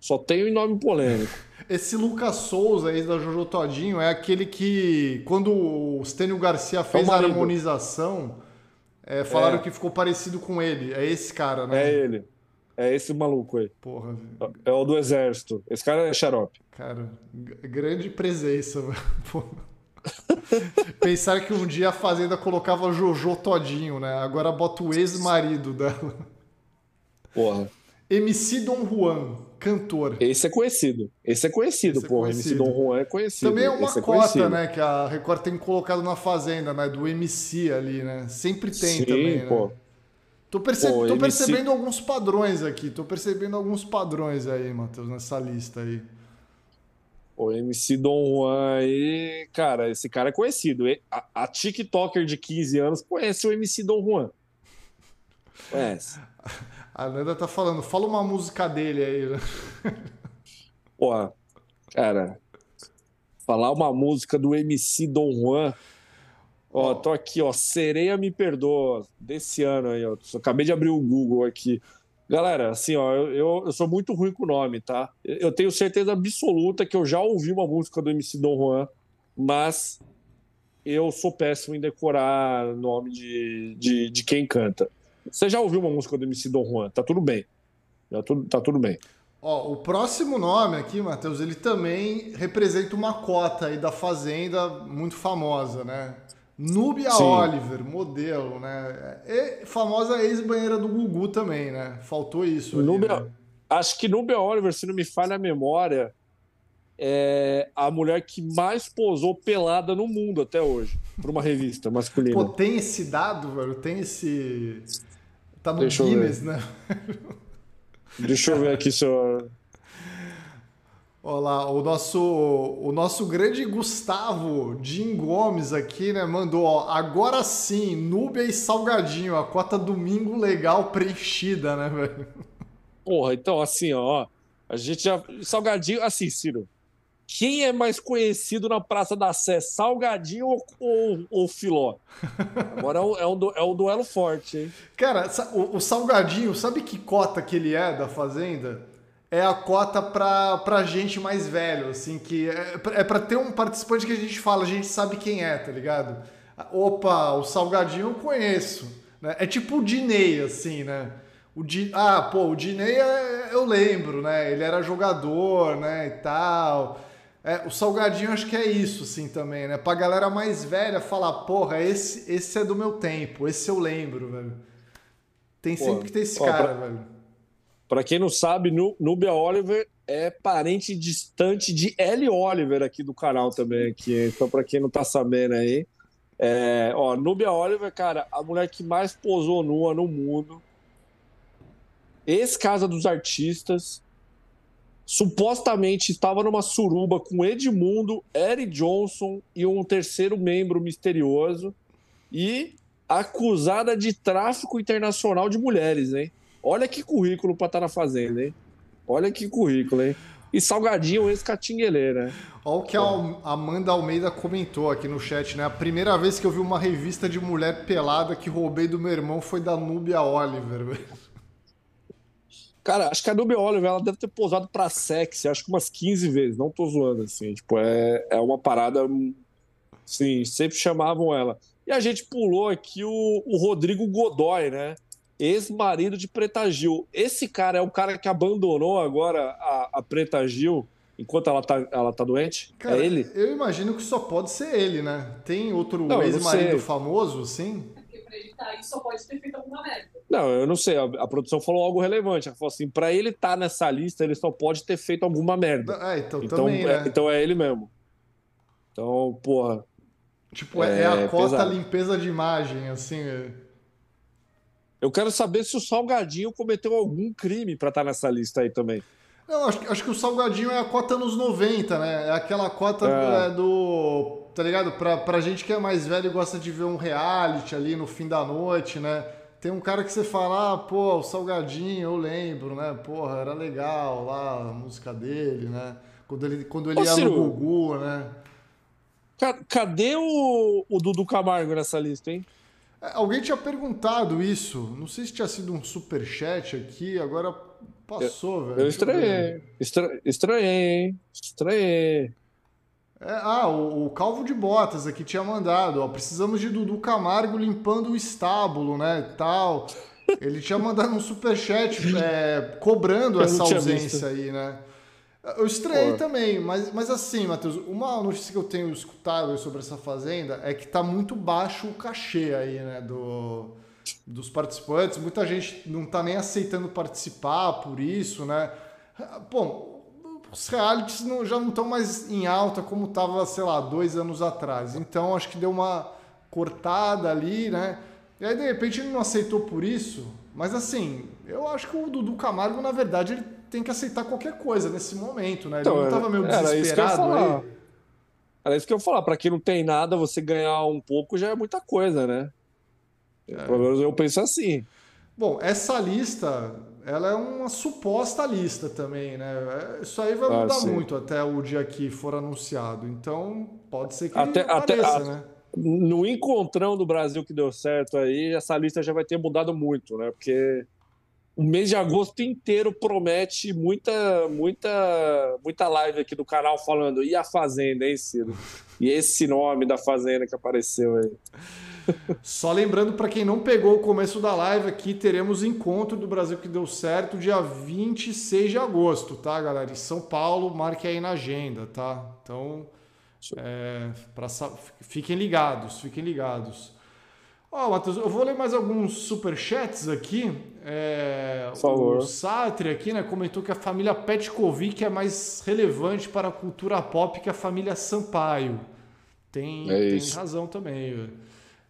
Só tem nome polêmico. Esse Lucas Souza, ex da Jojo Todinho, é aquele que, quando o Stênio Garcia fez é a harmonização é, falaram é. que ficou parecido com ele. É esse cara, né? É ele. É esse maluco aí. Porra. É o do exército. Esse cara é xarope. Cara, grande presença, *laughs* *laughs* Pensar que um dia a Fazenda colocava Jojo todinho, né? Agora bota o ex-marido dela. Porra. MC Dom Juan, cantor. Esse é conhecido. Esse é conhecido, Esse é porra. Conhecido. MC Dom Juan é conhecido. Também é uma Esse é cota, né? Que a Record tem colocado na Fazenda, né? Do MC ali, né? Sempre tem Sim, também, pô. né? Tô, perce... pô, Tô MC... percebendo alguns padrões aqui. Tô percebendo alguns padrões aí, Matheus, nessa lista aí. O MC Dom Juan aí, cara, esse cara é conhecido. A, a TikToker de 15 anos conhece o MC Dom Juan. Conhece. *laughs* A Nanda tá falando, fala uma música dele aí. *laughs* Porra, cara, falar uma música do MC Dom Juan. Ó, tô aqui, ó, Sereia Me Perdoa, desse ano aí, ó. Acabei de abrir o Google aqui. Galera, assim, ó, eu, eu sou muito ruim com o nome, tá? Eu tenho certeza absoluta que eu já ouvi uma música do MC Dom Juan, mas eu sou péssimo em decorar nome de, de, de quem canta. Você já ouviu uma música do MC Don Juan? Tá tudo bem. Já tudo, tá tudo bem. Ó, o próximo nome aqui, Matheus, ele também representa uma cota aí da Fazenda muito famosa, né? Núbia Sim. Oliver, modelo, né? E famosa ex-banheira do Gugu também, né? Faltou isso. Ali, Núbia, né? Acho que Núbia Oliver, se não me falha a memória, é a mulher que mais posou pelada no mundo até hoje, para uma revista masculina. Pô, tem esse dado, velho? Tem esse Tá no Deixa Guinness, né? *laughs* Deixa eu ver aqui se eu... Olá, o nosso, o nosso grande Gustavo Jim Gomes aqui, né, mandou, ó, agora sim, Núbia e Salgadinho, a cota domingo legal preenchida, né, velho? Porra, então assim, ó, a gente já, Salgadinho, assim, Ciro, quem é mais conhecido na Praça da Sé, Salgadinho ou, ou, ou Filó? Agora é um, é, um, é um duelo forte, hein? Cara, o, o, Salgadinho, sabe que cota que ele é da Fazenda? É a cota pra, pra gente mais velho, assim, que é, é pra ter um participante que a gente fala, a gente sabe quem é, tá ligado? Opa, o Salgadinho eu conheço. Né? É tipo o Dinei, assim, né? O Di... Ah, pô, o Dinei é, eu lembro, né? Ele era jogador, né, e tal É, o salgadinho acho que é isso, assim, também, né? Pra galera mais velha falar, porra, esse, esse é do meu tempo, esse eu lembro, velho. Tem Pô, sempre que ter esse ó, cara, pra- velho. Pra quem não sabe, Nu- Nubia Oliver é parente distante de Ellie Oliver aqui do canal também. Aqui. Então, pra quem não tá sabendo aí. É, ó, Nubia Oliver, cara, a mulher que mais posou nua no mundo. Ex-casa dos artistas. Supostamente estava numa suruba com Edmundo, Eric Johnson e um terceiro membro misterioso. E acusada de tráfico internacional de mulheres, hein? Olha que currículo pra estar na fazenda, hein? Olha que currículo, hein? E Salgadinho, ex-catingueleira, né? Olha o que a Amanda Almeida comentou aqui no chat, né? A primeira vez que eu vi uma revista de mulher pelada que roubei do meu irmão foi da Núbia Oliver, *laughs* velho. Cara, acho que a Nubia Oliver, ela deve ter posado pra sexy, acho que umas 15 vezes, não tô zoando, assim. Tipo, é, é uma parada. Sim, sempre chamavam ela. E a gente pulou aqui o, o Rodrigo Godoy, né? Ex-marido de Preta Gil. Esse cara é o cara que abandonou agora a, a Preta Gil enquanto ela tá, ela tá doente? Cara, é ele? eu imagino que só pode ser ele, né? Tem outro ex-marido famoso, assim? Porque pra ele estar aí só pode ter feito alguma merda. Não, eu não sei. A, a produção falou algo relevante. Ela falou assim: pra ele estar nessa lista, ele só pode ter feito alguma merda. É, então, Então, também, é, né? então é ele mesmo. Então, porra. Tipo, é, é é a cota pesado. limpeza de imagem, assim. é. Eu quero saber se o Salgadinho cometeu algum crime pra estar nessa lista aí também. Não, acho, que- acho que o Salgadinho é a cota nos 90, né? É aquela cota É. é, do. Tá ligado? Pra, pra gente que é mais velho e gosta de ver um reality ali no fim da noite, né? Tem um cara que você fala, ah, pô, o Salgadinho, eu lembro, né? Porra, era legal lá a música dele, né? Quando ele, quando ele Ô, ia no Ciro. Gugu, né? Ca- Cadê o, o Dudu Camargo nessa lista, hein? É, Alguém tinha perguntado isso. Não sei se tinha sido um superchat aqui, agora passou, velho. Eu Deixa ver. estranhei. Estra- Estranhei, hein? Estranhei. É, ah, o, o Calvo de Botas aqui tinha mandado, ó, precisamos de Dudu Camargo limpando o estábulo, né, tal. Ele tinha mandado um superchat *laughs* é, cobrando Eu essa ausência aí, né. Eu estranhei também, mas, mas assim, Matheus, uma notícia que eu tenho escutado sobre essa fazenda é que tá muito baixo o cachê aí, né, do, dos participantes. Muita gente não tá nem aceitando participar por isso, né. Bom, os realities não- já não estão mais em alta como estava, sei lá, dois anos atrás. Então acho que deu uma cortada ali, né? E aí de repente ele não aceitou por isso. Mas assim, eu acho que o Dudu Camargo, na verdade, ele tem que aceitar qualquer coisa nesse momento, né? Ele Então, não estava meio era isso que eu desesperado aí. Era isso que eu ia falar. Pra quem não tem nada, você ganhar um pouco já é muita coisa, né? Pelo menos eu penso assim. Bom, essa lista, ela é uma suposta lista também, né? Isso aí vai Ah, mudar sim. muito até o dia que for anunciado. Então, pode ser que Até- até- apareça, a- né? No encontrão do Brasil que deu certo aí, essa lista já vai ter mudado muito, né? Porque o mês de agosto inteiro promete muita, muita, muita live aqui do canal falando e a Fazenda, hein, Ciro? E esse nome da Fazenda que apareceu aí. *laughs* Só lembrando para quem não pegou o começo da live aqui, teremos encontro do Brasil que deu certo dia 26 de agosto, tá, galera? Em São Paulo, marque aí na agenda, tá? Então, é, pra fiquem ligados, fiquem ligados. Ó, Matheus, eu vou ler mais alguns superchats aqui. É, Por favor. O Sartre aqui, né, comentou que a família Petkovic é mais relevante para a cultura pop que a família Sampaio. Tem, É tem razão também, velho.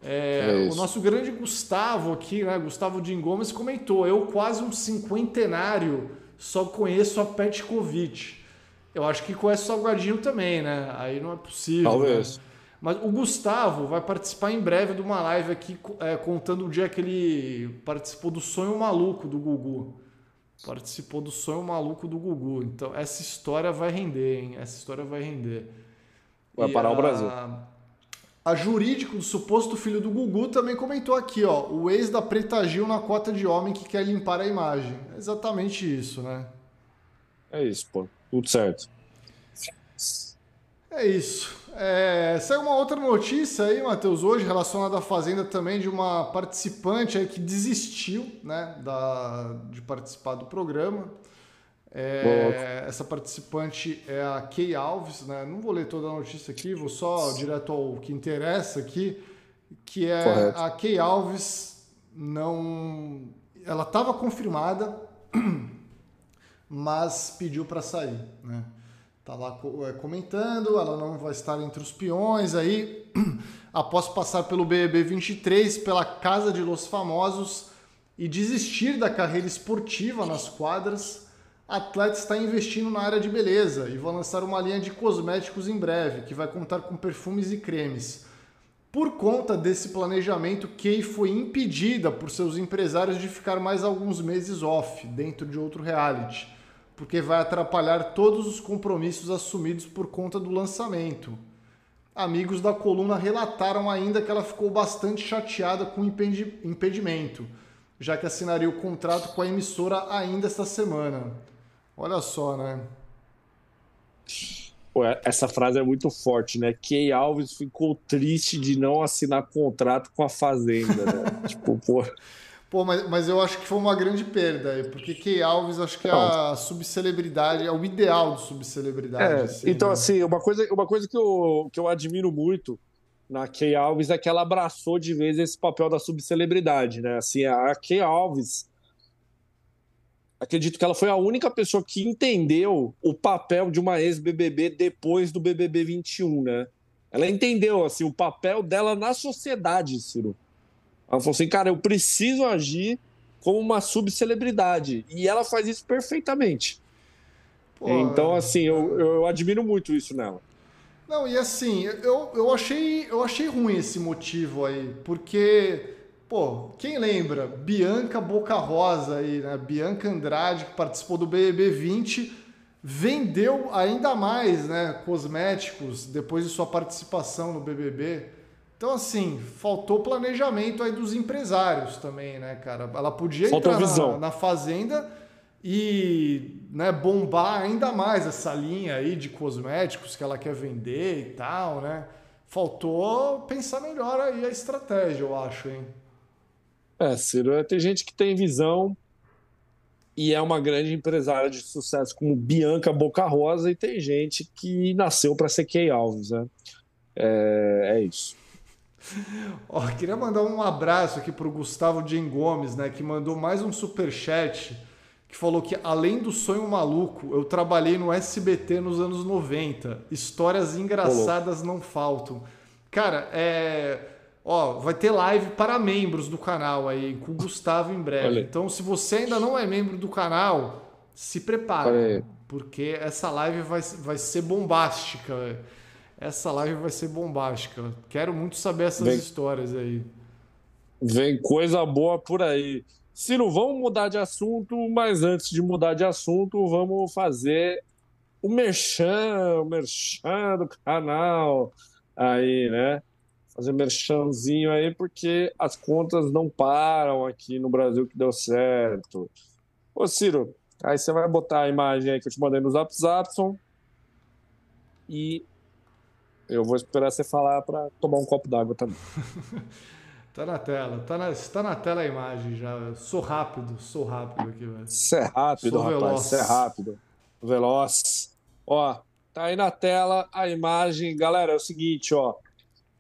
É, É o nosso grande Gustavo aqui, né? Gustavo Din Gomes comentou: eu quase um cinquentenário só conheço a Petkovic. Eu acho que conhece o Salgadinho também, né? Aí não é possível. Talvez. né? Mas o Gustavo vai participar em breve de uma live aqui é, contando o dia que ele participou do Sonho Maluco do Gugu. Participou do Sonho Maluco do Gugu. Então essa história vai render, hein? Essa história vai render. Vai E parar o a- Brasil. A jurídico do suposto filho do Gugu também comentou aqui, ó. O ex da Preta Gil na cota de homem que quer limpar a imagem. É exatamente isso, né? É isso, pô. Tudo certo. É isso. É, saiu uma outra notícia aí, Matheus, hoje relacionada à Fazenda também de uma participante aí que desistiu, né, da, de participar do programa. É, essa participante é a Kay Alves, né? Não vou ler toda a notícia aqui, vou só direto ao que interessa aqui, que é Correto. a Kay Alves não, ela estava confirmada, *clears throat* mas pediu para sair, né? Tá lá é, comentando, ela não vai estar entre os peões aí. *clears throat* Após passar pelo BBB 23, pela Casa de Los Famosos e desistir da carreira esportiva nas quadras, a atleta está investindo na área de beleza e vai lançar uma linha de cosméticos em breve, que vai contar com perfumes e cremes. Por conta desse planejamento, Kay foi impedida por seus empresários de ficar mais alguns meses off, dentro de outro reality porque vai atrapalhar todos os compromissos assumidos por conta do lançamento. Amigos da coluna relataram ainda que ela ficou bastante chateada com o impedimento, já que assinaria o contrato com a emissora ainda esta semana. Olha só, né? Pô, essa frase é muito forte, né? Key Alves ficou triste de não assinar contrato com a Fazenda, né? *laughs* tipo, pô. Pô, mas, mas eu acho que foi uma grande perda, porque Key Alves acho que é a subcelebridade, é o ideal de subcelebridade. É, assim, então, né? assim, uma coisa, uma coisa que, eu, que eu admiro muito na Key Alves é que ela abraçou de vez esse papel da subcelebridade, né? Assim, a Key Alves, acredito que ela foi a única pessoa que entendeu o papel de uma ex-BBB depois do BBB 21, né? Ela entendeu, assim, o papel dela na sociedade, Ciro. Ela falou assim, cara, eu preciso agir como uma subcelebridade. E ela faz isso perfeitamente. Pô, então, assim, eu, eu admiro muito isso nela. Não, e assim, eu, eu, achei, eu achei ruim esse motivo aí, porque, pô, quem lembra? Bianca Boca Rosa aí, né? Bianca Andrade, que participou do BBB 20, vendeu ainda mais, né, cosméticos depois de sua participação no BBB. Então, assim, faltou planejamento aí dos empresários também, né, cara? Ela podia Faltou entrar na, na, fazenda e né, bombar ainda mais essa linha aí de cosméticos que ela quer vender e tal, né? Faltou pensar melhor aí a estratégia, eu acho, hein? É, Ciro, é, tem gente que tem visão e é uma grande empresária de sucesso como Bianca Boca Rosa e tem gente que nasceu para ser Key Alves, né? É, é isso. *laughs* Ó, queria mandar um abraço aqui para o Gustavo Jean Gomes, né, que mandou mais um super chat que falou que além do sonho maluco, eu trabalhei no SBT nos anos 90. Histórias engraçadas não faltam. Cara, é Ó, vai ter live para membros do canal aí, com o Gustavo em breve. Olha. Então, se você ainda não é membro do canal, se prepare. Porque essa live vai, vai ser bombástica. Essa live vai ser bombástica. Quero muito saber essas vem, histórias aí. Vem coisa boa por aí. Ciro, vamos mudar de assunto, mas antes de mudar de assunto, vamos fazer o merchan, o merchan do canal aí, né? Fazer merchanzinho aí, porque as contas não param aqui no Brasil que deu certo. Ô, Ciro, aí você vai botar a imagem aí que eu te mandei no Zap Zapson e eu vou esperar você falar para tomar um copo d'água também. *laughs* tá na tela, tá na, tá na tela a imagem já. sou rápido, sou rápido aqui, velho. Você é rápido, sou rapaz, você é rápido. Veloz. Ó, tá aí na tela a imagem. Galera, é o seguinte, ó.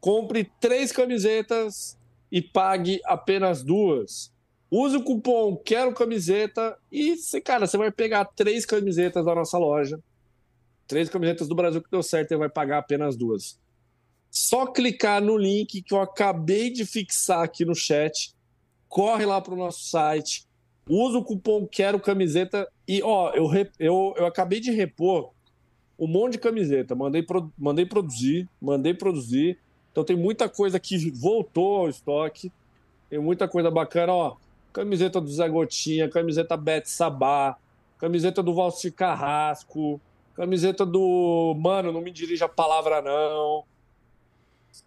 Compre três camisetas e pague apenas duas. Use o cupom Quero Camiseta e, cara, você vai pegar três camisetas da nossa loja três camisetas do Brasil que deu certo, ele vai pagar apenas duas. Só clicar no link que eu acabei de fixar aqui no chat, corre lá para o nosso site, usa o cupom Quero Camiseta e, ó, eu, eu, eu acabei de repor um monte de camiseta, mandei, pro, mandei produzir, mandei produzir, então tem muita coisa que voltou ao estoque, tem muita coisa bacana, ó, camiseta do Zé Gotinha, camiseta Bete Sabá, camiseta do Valci Carrasco, Camiseta do. Mano, não me dirija a palavra, não.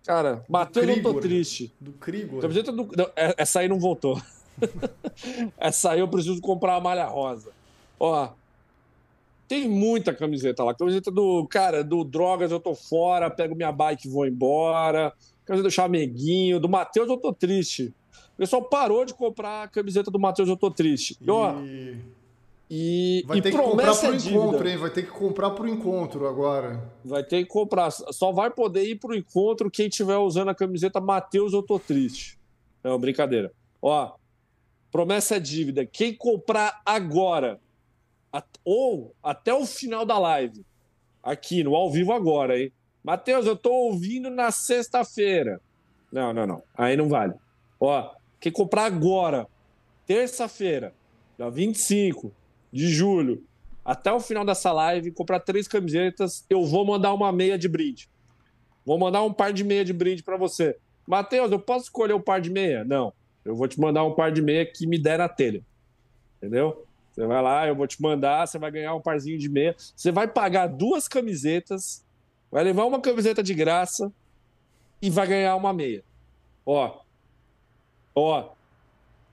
Cara, Matheus, eu tô triste. Do Krigor. Camiseta do. Não, é, essa aí não voltou. *laughs* essa aí eu preciso comprar a malha rosa. Ó. Tem muita camiseta lá. Camiseta do. Cara, do Drogas eu tô fora, pego minha bike e vou embora. Camiseta do Chameguinho. Do Matheus eu tô triste. O pessoal parou de comprar a camiseta do Matheus eu tô triste. E, ó. E, Vai e ter que comprar pro é encontro, hein? Vai ter que comprar pro encontro agora. Vai ter que comprar. Só vai poder ir pro encontro quem tiver usando a camiseta Matheus, eu tô triste. Não, brincadeira. Ó, promessa é dívida. Quem comprar agora, ou até o final da live, aqui no ao vivo agora, hein? Matheus, eu tô ouvindo na sexta-feira. Não, não, não. Aí não vale. Ó, quem comprar agora, terça-feira, dia 25 de julho, até o final dessa live, comprar três camisetas, eu vou mandar uma meia de brinde. Vou mandar um par de meia de brinde para você. Matheus, eu posso escolher o par de meia? Não. Eu vou te mandar um par de meia que me der na telha. Entendeu? Você vai lá, eu vou te mandar, você vai ganhar um parzinho de meia. Você vai pagar duas camisetas, vai levar uma camiseta de graça e vai ganhar uma meia. Ó. Ó.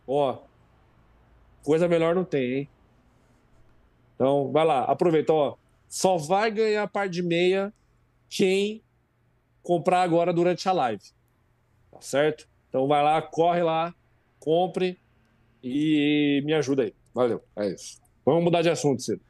Ó. Coisa melhor não tem, hein? Então, vai lá, aproveita, ó. Só vai ganhar par de meia quem comprar agora durante a live. Tá certo? Então vai lá, corre lá, compre e me ajuda aí. Valeu, é isso. Vamos mudar de assunto, Ciro.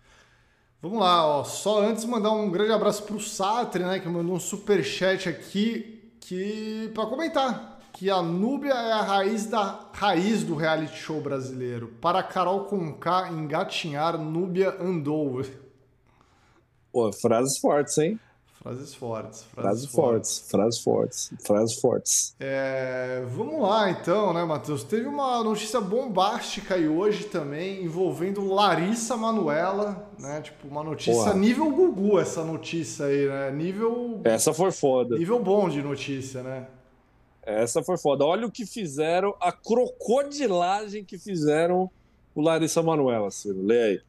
Vamos lá, ó. Só antes mandar um grande abraço pro Satri, né, que mandou um super chat aqui que para comentar que a Núbia é a raiz da raiz do reality show brasileiro. Para Carol Conká engatinhar, Núbia andou. Pô, frases fortes, hein? Frases fortes. Frases fortes, frases fortes, frases fortes. É, vamos lá então, né, Matheus? Teve uma notícia bombástica aí hoje também envolvendo Larissa Manuela, né? Tipo, uma notícia Porra. nível Gugu, essa notícia aí, né? Nível, Essa foi foda. nível bom de notícia, né? Essa foi foda. Olha o que fizeram, a crocodilagem que fizeram o Larissa Manoela, Ciro. Lê aí.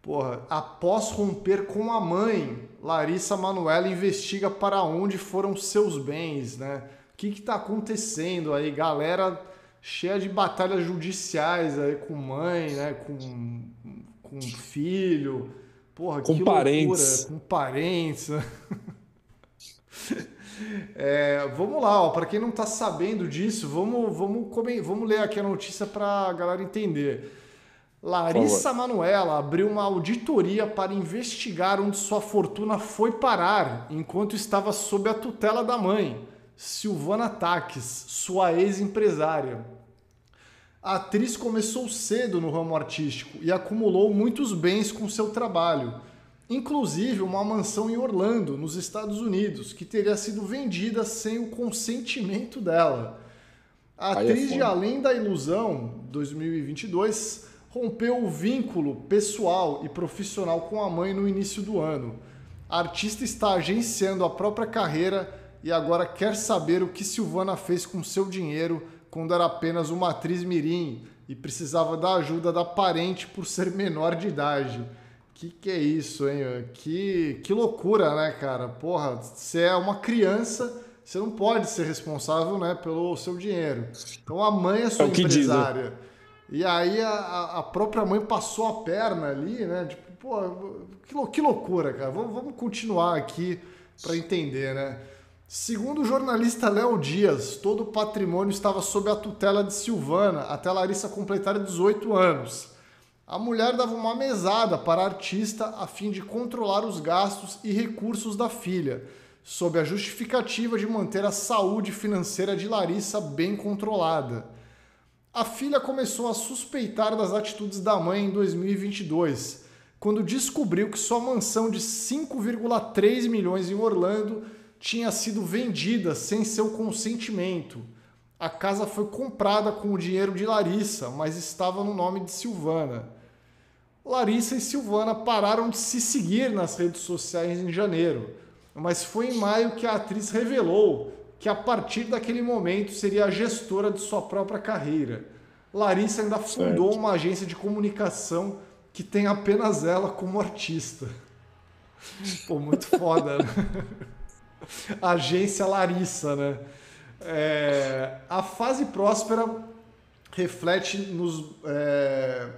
Porra, após romper com a mãe, Larissa Manoela investiga para onde foram seus bens, né? O que que tá acontecendo aí? Galera cheia de batalhas judiciais aí com mãe, né? Com, com filho. Porra, Com que parentes. loucura. Com parentes. *laughs* É, vamos lá, ó, para quem não tá sabendo disso, vamos, vamos, vamos ler aqui a notícia para a galera entender. Larissa Manuela abriu uma auditoria para investigar onde sua fortuna foi parar enquanto estava sob a tutela da mãe, Silvana Taques, sua ex-empresária. A atriz começou cedo no ramo artístico e acumulou muitos bens com seu trabalho, inclusive uma mansão em Orlando, nos Estados Unidos, que teria sido vendida sem o consentimento dela. A é atriz de. Além da Ilusão, 2022, rompeu o vínculo pessoal e profissional com a mãe no início do ano. A artista está agenciando a própria carreira e agora quer saber o que Silvana fez com seu dinheiro quando era apenas uma atriz mirim e precisava da ajuda da parente por ser menor de idade. Que que é isso, hein? Que, que loucura, né, cara? Porra, você é uma criança, você não pode ser responsável, né, pelo seu dinheiro. Então a mãe é sua É que dizem. empresária. E aí a- a, própria mãe passou a perna ali, né? Tipo, pô, que, que loucura, cara. Vamos, vamos continuar aqui para entender, né? Segundo o jornalista Léo Dias, todo o patrimônio estava sob a tutela de Silvana até Larissa completar 18 anos. A mulher dava uma mesada para a artista a fim de controlar os gastos e recursos da filha, sob a justificativa de manter a saúde financeira de Larissa bem controlada. A filha começou a suspeitar das atitudes da mãe em 2022, quando descobriu que sua mansão de 5,3 milhões em Orlando tinha sido vendida sem seu consentimento. A casa foi comprada com o dinheiro de Larissa, mas estava no nome de Silvana. Larissa e Silvana pararam de se seguir nas redes sociais em janeiro, mas foi em maio que a atriz revelou que a partir daquele momento seria a gestora de sua própria carreira. Larissa ainda fundou Certo. uma agência de comunicação que tem apenas ela como artista. Pô, muito foda, né? *laughs* Agência Larissa, né? É, a fase próspera reflete nos. é,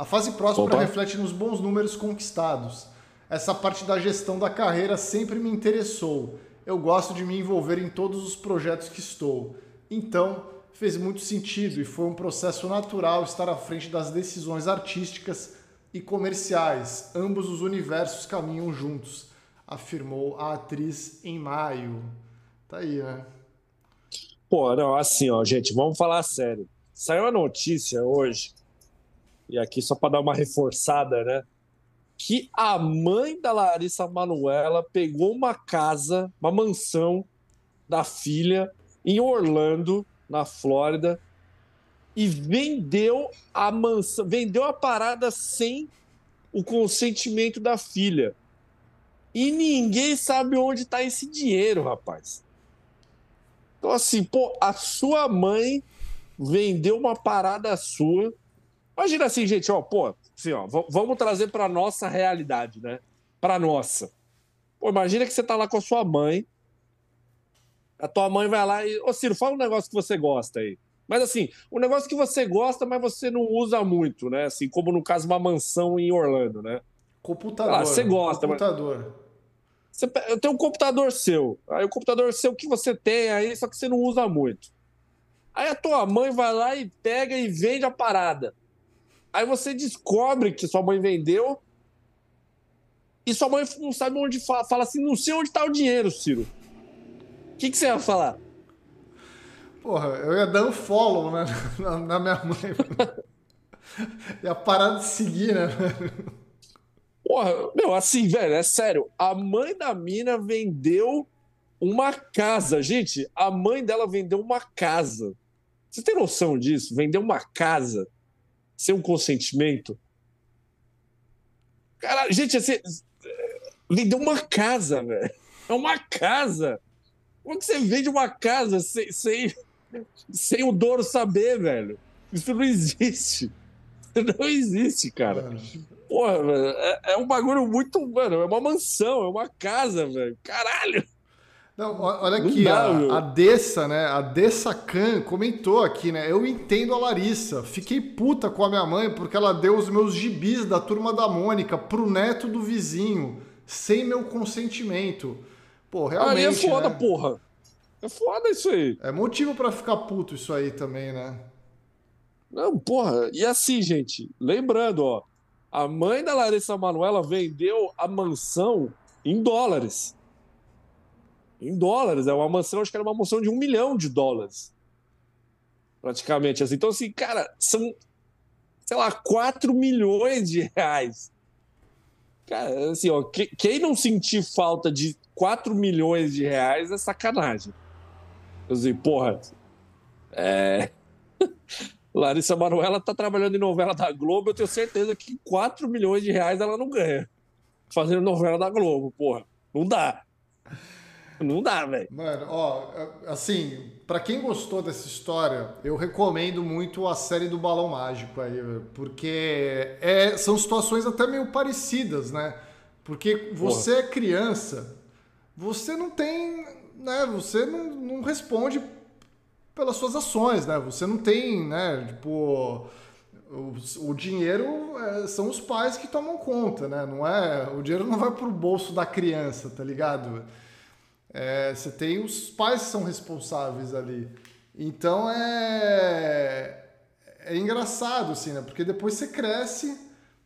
a fase próspera Opa. reflete nos bons números conquistados. Essa parte da gestão da carreira sempre me interessou. Eu gosto de me envolver em todos os projetos que estou. Então, fez muito sentido e foi um processo natural estar à frente das decisões artísticas e comerciais. Ambos os universos caminham juntos, afirmou a atriz em maio. Tá aí, né? Pô, não, assim, ó, gente, vamos falar sério. Saiu a notícia hoje, e aqui só para dar uma reforçada, né? Que a mãe da Larissa Manuela pegou uma casa, uma mansão da filha em Orlando, na Flórida, e vendeu a mansão, vendeu a parada sem o consentimento da filha. E ninguém sabe onde está esse dinheiro, rapaz. Então, assim, pô, a sua mãe vendeu uma parada sua. Imagina assim, gente, ó, pô, assim, ó, vamos trazer para nossa realidade, né? Para nossa. Pô, imagina que você tá lá com a sua mãe. A tua mãe vai lá e, ô Ciro, fala um negócio que você gosta aí. Mas assim, um negócio que você gosta, mas você não usa muito, né? Assim, como no caso uma mansão em Orlando, né? Computador. Ah, você gosta, computador. Mas... Você, eu tenho um computador seu. Aí o computador seu que você tem aí, só que você não usa muito. Aí a tua mãe vai lá e pega e vende a parada. Aí você descobre que sua mãe vendeu e sua mãe não sabe onde fala, fala assim, não sei onde está o dinheiro, Ciro. O que, que você vai falar? Porra, eu ia dar um follow né, *laughs* na, na minha mãe. *laughs* ia parar de seguir, né? Porra, meu, assim, velho, é sério. A mãe da mina vendeu uma casa. Gente, a mãe dela vendeu uma casa. Você tem noção disso? Vendeu uma casa sem um consentimento? Cara, gente, assim, vendeu uma casa, velho. É uma casa. Como que você vende uma casa sem, sem, sem o dono saber, velho. Isso não existe. Não existe, cara. Porra, é, é, um bagulho muito. Mano, é uma mansão, é uma casa, velho. Caralho! Não, olha aqui, a, a Dessa, né? A Dessa Khan comentou aqui, né? Eu entendo a Larissa. Fiquei puta com a minha mãe porque ela deu os meus gibis da turma da Mônica pro neto do vizinho, sem meu consentimento. Pô, realmente. Aí é foda, né? porra. É foda isso aí. É motivo para ficar puto isso aí também, né? Não, porra. E assim, gente, lembrando, ó, a mãe da Larissa Manuela vendeu a mansão em dólares. Em dólares. É uma mansão, acho que era uma mansão de um milhão de dólares. Praticamente. Assim. Então, assim, cara, são, sei lá, 4 milhões de reais. Cara, assim, ó, quem não sentir falta de 4 milhões de reais é sacanagem. Assim, porra. É... *laughs* Larissa Manuela tá trabalhando em novela da Globo, eu tenho certeza que 4 milhões de reais ela não ganha. Fazendo novela da Globo, porra. Não dá. *laughs* Não dá, velho. Mano, ó, assim, para quem gostou dessa história, eu recomendo muito a série do Balão Mágico aí, porque é, são situações até meio parecidas, né? Porque você porra. é criança, você não tem né, você não, não responde pelas suas ações, né? Você não tem, né, tipo, o, o dinheiro é, são os pais que tomam conta, né? Não é, o dinheiro não vai pro bolso da criança, tá ligado? É, você tem os pais que são responsáveis ali. Então é é engraçado assim, né? Porque depois você cresce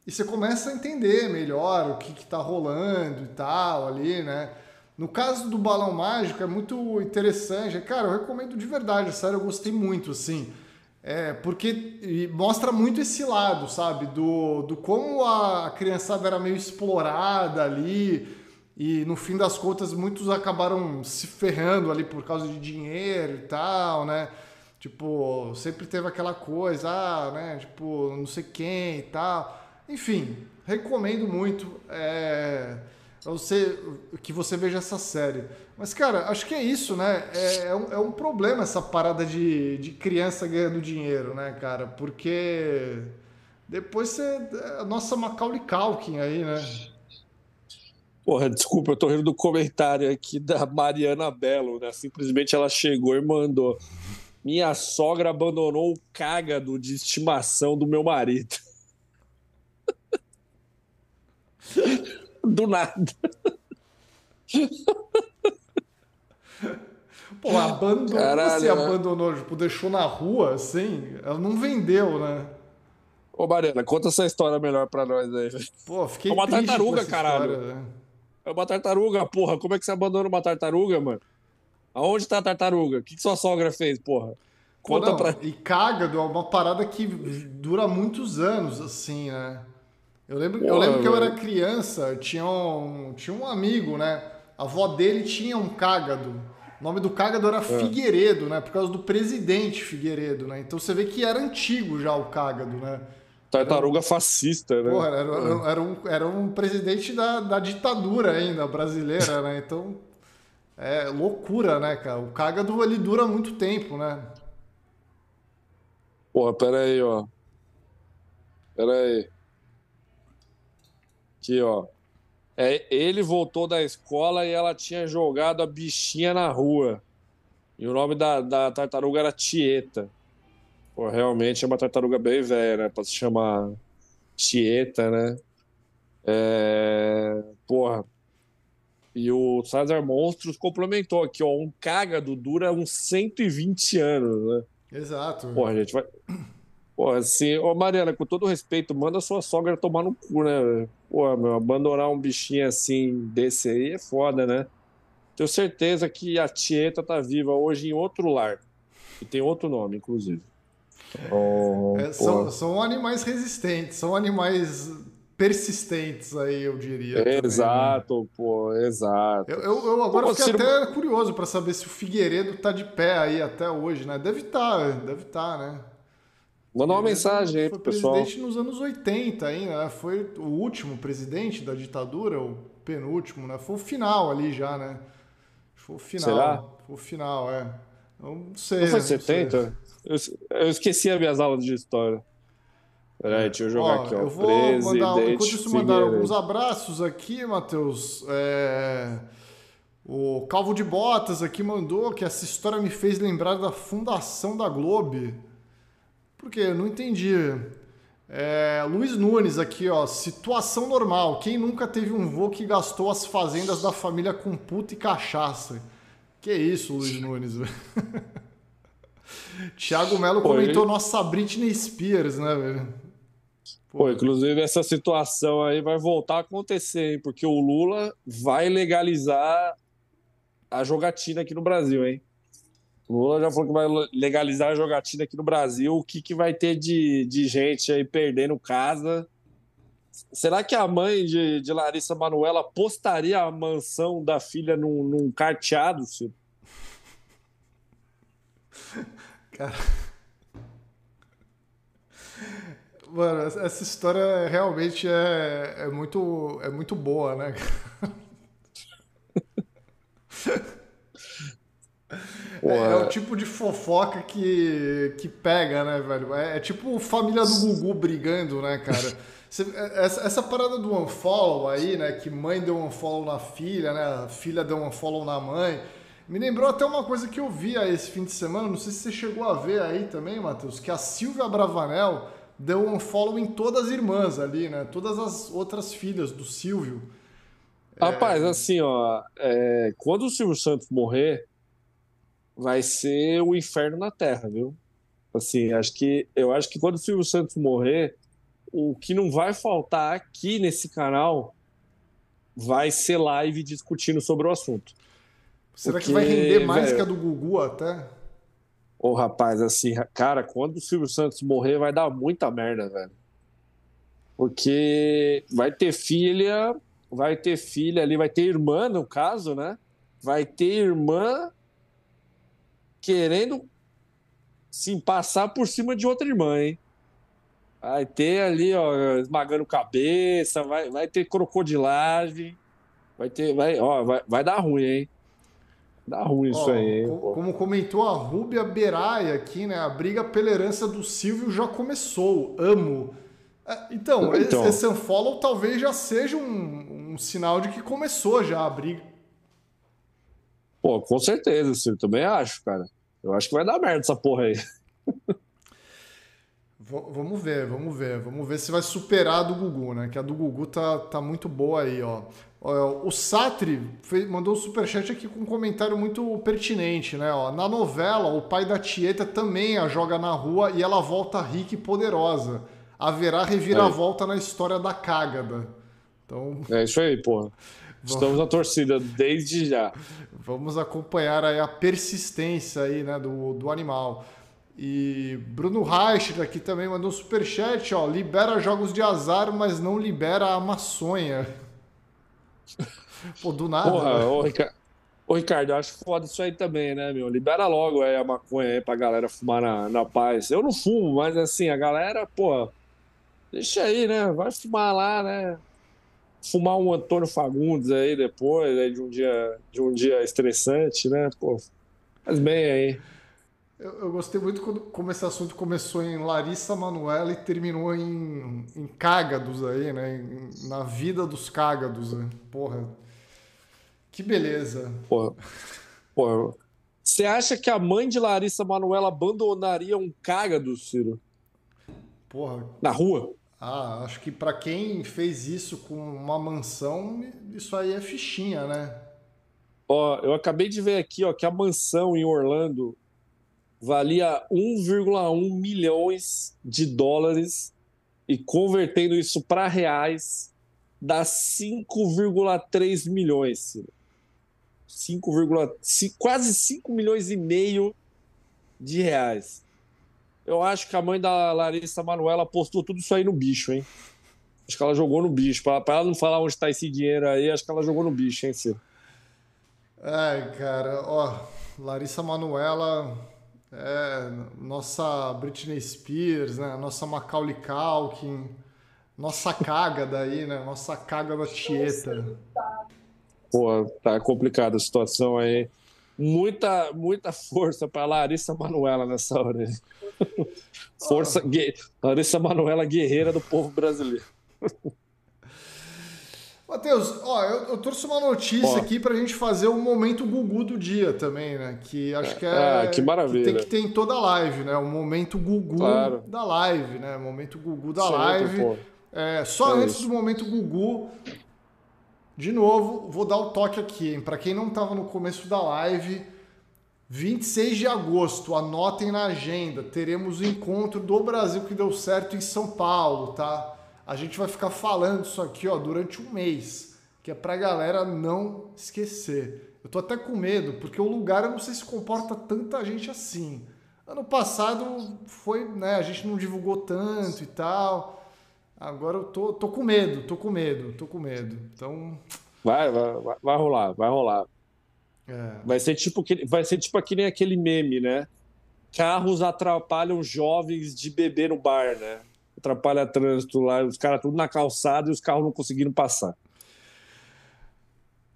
e você começa a entender melhor o que que tá rolando e tal ali, né? No caso do balão mágico é muito interessante. Cara, eu recomendo de verdade, sério, eu gostei muito, assim. É, porque mostra muito esse lado, sabe? Do, do como a criançada era meio explorada ali. E no fim das contas, muitos acabaram se ferrando ali por causa de dinheiro e tal, né? Tipo, sempre teve aquela coisa, ah, né? Tipo, não sei quem e tal. Enfim, recomendo muito. É você, que você veja essa série. Mas, cara, acho que é isso, né? É, é, um, é um problema essa parada de, de criança ganhando dinheiro, né, cara? Porque depois você. É a nossa Macaulay Culkin aí, né? Porra, desculpa, eu tô rindo do comentário aqui da Mariana Belo, né? Simplesmente ela chegou e mandou. Minha sogra abandonou o cágado de estimação do meu marido. *laughs* do nada. Pô, abandonou, Caralho, você abandonou, tipo, deixou na rua, assim, ela não vendeu, né? Ô, Mariana, conta essa história melhor pra nós aí. Pô, fiquei É uma tartaruga, caralho. história, né? É uma tartaruga, porra. Como é que você abandona uma tartaruga, mano? Aonde tá a tartaruga? O que, que sua sogra fez, porra? Conta não, pra. E cágado é uma parada que dura muitos anos, assim, né? Eu lembro, eu Porra, lembro que eu era criança, eu tinha um, tinha um amigo, né? A avó dele tinha um cágado. O nome do cágado É. era Figueiredo, né? Por causa do presidente Figueiredo, né? Então você vê que era antigo já o cágado, né? Tartaruga fascista, né? Porra, era, era- um, era um presidente da, da ditadura ainda brasileira, né? Então é loucura, né, cara? O cágado ele dura muito tempo, né? Porra, pera aí, ó. Pera aí. Aqui, ó. É, ele voltou da escola e ela tinha jogado a bichinha na rua. E o nome da, da tartaruga era Tieta. Pô, realmente é uma tartaruga bem velha, né? Pra se chamar Tieta, né? É... Porra. E o César Monstros complementou aqui, ó. Um cágado dura uns 120 anos, né? Exato. Porra, a gente vai. *clears throat* Porra, assim, ô Mariana, com todo respeito, manda sua sogra tomar no cu, né? Porra, meu, abandonar um bichinho assim desse aí é foda, né? Tenho certeza que a Tieta tá viva hoje em outro lar. E tem outro nome, inclusive. Oh, É, são, são animais resistentes, são animais persistentes aí, eu diria. né? Exato, pô, exato. Eu, eu- eu agora Pô, fiquei Ciro- até curioso para saber se o Figueiredo tá de pé aí até hoje, né? Deve estar, deve estar, né? Manda uma mensagem aí foi pro pessoal. presidente nos anos 80 ainda, né? Foi o último presidente da ditadura, o penúltimo, né? Foi o final ali já, né? Foi o final. Será? Foi o final, é. Não sei. Não foi né? sei. 70? Eu, eu esqueci as minhas aulas de história. Peraí, deixa eu jogar Ó, aqui, ó. Eu vou mandar, enquanto isso, mandar alguns abraços aqui, Matheus. É, O Calvo de Botas aqui mandou que essa história me fez lembrar da fundação da Globo. Por quê? Eu não entendi. É, Luiz Nunes aqui, ó. Situação normal. Quem nunca teve um vô que gastou as fazendas da família com puta e cachaça? Que isso, Luiz Nunes. *laughs* Thiago Melo Pô, comentou ele- nossa Britney Spears, né, velho? Pô, inclusive essa situação aí vai voltar a acontecer, hein? Porque o Lula vai legalizar a jogatina aqui no Brasil, hein? O Lula já falou que vai legalizar a jogatina aqui no Brasil. O que, que vai ter de, de gente aí perdendo casa? Será que a mãe de, de Larissa Manoela postaria a mansão da filha num, num carteado, *laughs* Ciro? Mano, essa história realmente é, é, muito, é muito boa, né? É, é o tipo de fofoca que, que pega, né, velho? É, é tipo família do Gugu brigando, né, cara? Você- essa, essa parada do unfollow aí, né? Que mãe deu um unfollow na filha, né? A filha deu um unfollow na mãe. Me lembrou até uma coisa que eu vi aí esse fim de semana. Não sei se você chegou a ver aí também, Matheus, que a Silvia Bravanel deu um unfollow em todas as irmãs ali, né? Todas as outras filhas do Silvio. Rapaz, assim, ó, é, quando o Silvio Santos morrer, vai ser o inferno na Terra, viu? Assim, acho que eu acho que quando o Silvio Santos morrer, o que não vai faltar aqui nesse canal vai ser live discutindo sobre o assunto. Será que Porque, vai render mais velho, que a do Gugu até? Ô, rapaz, assim, cara, quando o Silvio Santos morrer, vai dar muita merda, velho. Porque vai ter filha, vai ter filha ali, vai ter irmã, no caso, né? Vai ter irmã querendo se passar por cima de outra irmã, hein? Vai ter ali, ó, esmagando cabeça, vai, vai ter crocodilagem, vai ter, vai, ó, vai, vai dar ruim, hein? Dá ruim isso Ó, aí, hein? co- pô. como comentou a Rúbia Beraia aqui, né? A briga pela herança do Silvio já começou. Amo. É, Então, Então. esse, unfollow talvez já seja um, um sinal de que começou já a briga. Pô, com certeza, Ciro, também acho, cara. Eu acho que vai dar merda essa porra aí. *laughs* Vamos ver, vamos ver. Vamos ver se vai superar a do Gugu, né? Que a do Gugu tá, tá muito boa aí, ó. O Satri fez- mandou um superchat aqui com um comentário muito pertinente, né? Ó, na novela, o pai da Tieta também a joga na rua e ela volta rica e poderosa. haverá reviravolta na história da Cágada. Então, É isso aí, porra. Estamos na torcida desde já. vamos acompanhar aí a persistência aí, né, do, do animal. E Bruno Reich aqui também mandou um superchat, ó. Libera jogos de azar, mas não libera a maçonha. Pô, do nada. Porra, né? ô, Rica- ô, Ricardo, eu acho foda isso aí também, né, meu? Libera logo aí a maconha aí pra galera fumar na, na paz. Eu não fumo, mas assim, a galera, pô, deixa aí, né? Vai fumar lá, né? Fumar um Antônio Fagundes aí depois, aí de um dia, de um dia estressante, né? Pô, faz bem aí. Eu, eu gostei muito quando como esse assunto começou em Larissa Manoela e terminou em, em cágados aí, né? Em- na vida dos cágados, né? Porra. Que beleza. Pô, pô, você acha que a mãe de Larissa Manoela abandonaria um cágado, Ciro, Porra. na rua? Ah, acho que pra quem fez isso com uma mansão, isso aí é fichinha, né? Ó, eu acabei de ver aqui, ó, que a mansão em Orlando valia 1,1 milhões de dólares e convertendo isso para reais dá 5,3 milhões. Ciro. 5,5 quase 5 milhões e meio de reais. Eu acho que a mãe da Larissa Manoela postou tudo isso aí no bicho, hein? Acho que ela jogou no bicho. Para ela não falar onde está esse dinheiro aí, acho que ela jogou no bicho, hein, Ciro? Ai, cara, ó, Larissa Manoela é nossa Britney Spears, né? Nossa Macaulay Culkin, nossa caga daí, né? Nossa caga da Tieta. Pô, tá complicada a situação aí. Muita, muita força para Larissa Manoela nessa hora. aí. *laughs* Força, Larissa Manoela, guerreira do povo brasileiro. Matheus, ó, eu, eu trouxe uma notícia aqui pra gente fazer o momento Gugu do dia também, né? Que acho que é. Ah, que maravilha. tem que ter em toda a live, né? O momento Gugu Claro. da live, né? Momento Gugu da Sempre, live. pô. É, só É antes isso. do momento Gugu, de novo, vou dar o toque aqui, hein? Para quem não estava no começo da live, 26 de agosto, anotem na agenda, teremos o encontro do Brasil que deu certo em São Paulo, tá? A gente vai ficar falando isso aqui, ó, durante um mês, que é pra galera não esquecer. Eu tô até com medo, porque o lugar eu não sei se comporta tanta gente assim. Ano passado foi, né, a gente não divulgou tanto e tal. Agora eu tô, tô com medo, tô com medo, tô com medo. Então, Vai, vai, vai- rolar, vai rolar. é, Vai ser tipo que, vai ser tipo que nem aquele meme, né? Carros atrapalham jovens de beber no bar, né? Atrapalha trânsito lá, os caras tudo na calçada e os carros não conseguindo passar.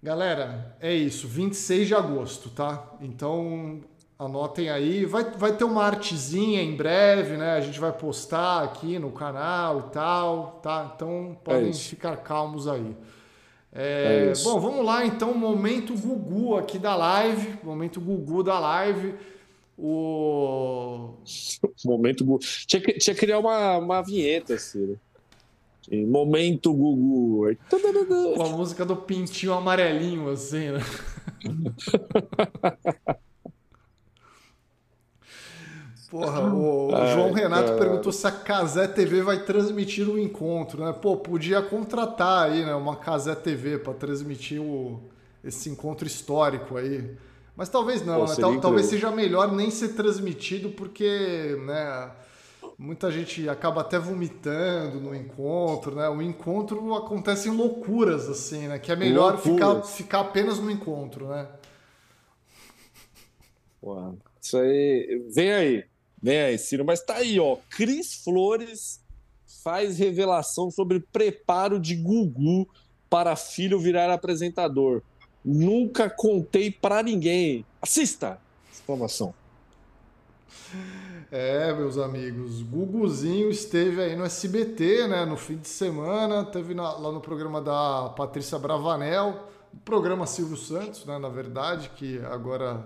Galera, é isso, 26 de agosto, tá? Então, anotem aí. Vai, vai ter uma artezinha em breve, né? A gente vai postar aqui no canal e tal, tá? Então, podem isso. ficar calmos aí. É, É bom, vamos lá então, momento Gugu aqui da live, momento Gugu da live. O *laughs* Momento Gugu. Tinha que, tinha que criar uma, uma vinheta, Ciro. Em Momento Gugu. com a música do pintinho amarelinho, assim, né? *laughs* Porra, o, João Renato perguntou se a Casé TV vai transmitir o encontro, né? Pô, podia contratar aí, né? Uma Casé TV para transmitir o, esse encontro histórico aí. Mas talvez não, Pô, né? Tal- talvez seja melhor nem ser transmitido, porque, né? Muita gente acaba até vomitando no encontro, né? O encontro acontece em loucuras, assim, né? Que é melhor ficar, ficar apenas no encontro, né? Porra, Isso aí. Vem aí. Vem aí, Ciro. Mas tá aí, ó. Cris Flores faz revelação sobre preparo de Gugu para filho virar apresentador. Nunca contei pra ninguém. Assista! Exclamação. É, meus amigos, Guguzinho esteve aí no SBT, né, no fim de semana, teve na- lá no programa da Patrícia Bravanel, o programa Silvio Santos, né, na verdade, que agora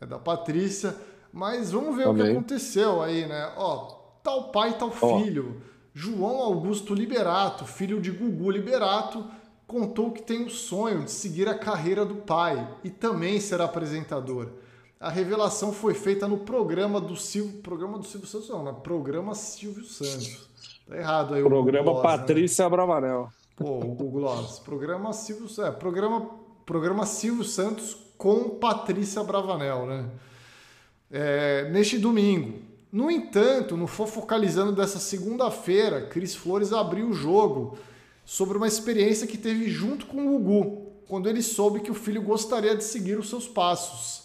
é da Patrícia, mas vamos ver o que aconteceu aí, né, ó, tal pai, tal Ó. filho, João Augusto Liberato, filho de Gugu Liberato, contou que tem o sonho de seguir a carreira do pai e também ser apresentador. A revelação foi feita no programa do Silvio, programa do Silvio Santos não, né? Programa Silvio Santos. Tá errado aí o Programa Gloss, né? Patrícia né? Bravanel. Pô, o Gloss. Programa Silvio, é, programa, programa Silvio Santos com Patrícia Bravanel, né? É, neste domingo. No entanto, no Fofocalizando dessa segunda-feira, Cris Flores abriu o jogo sobre uma experiência que teve junto com o Gugu, quando ele soube que o filho gostaria de seguir os seus passos.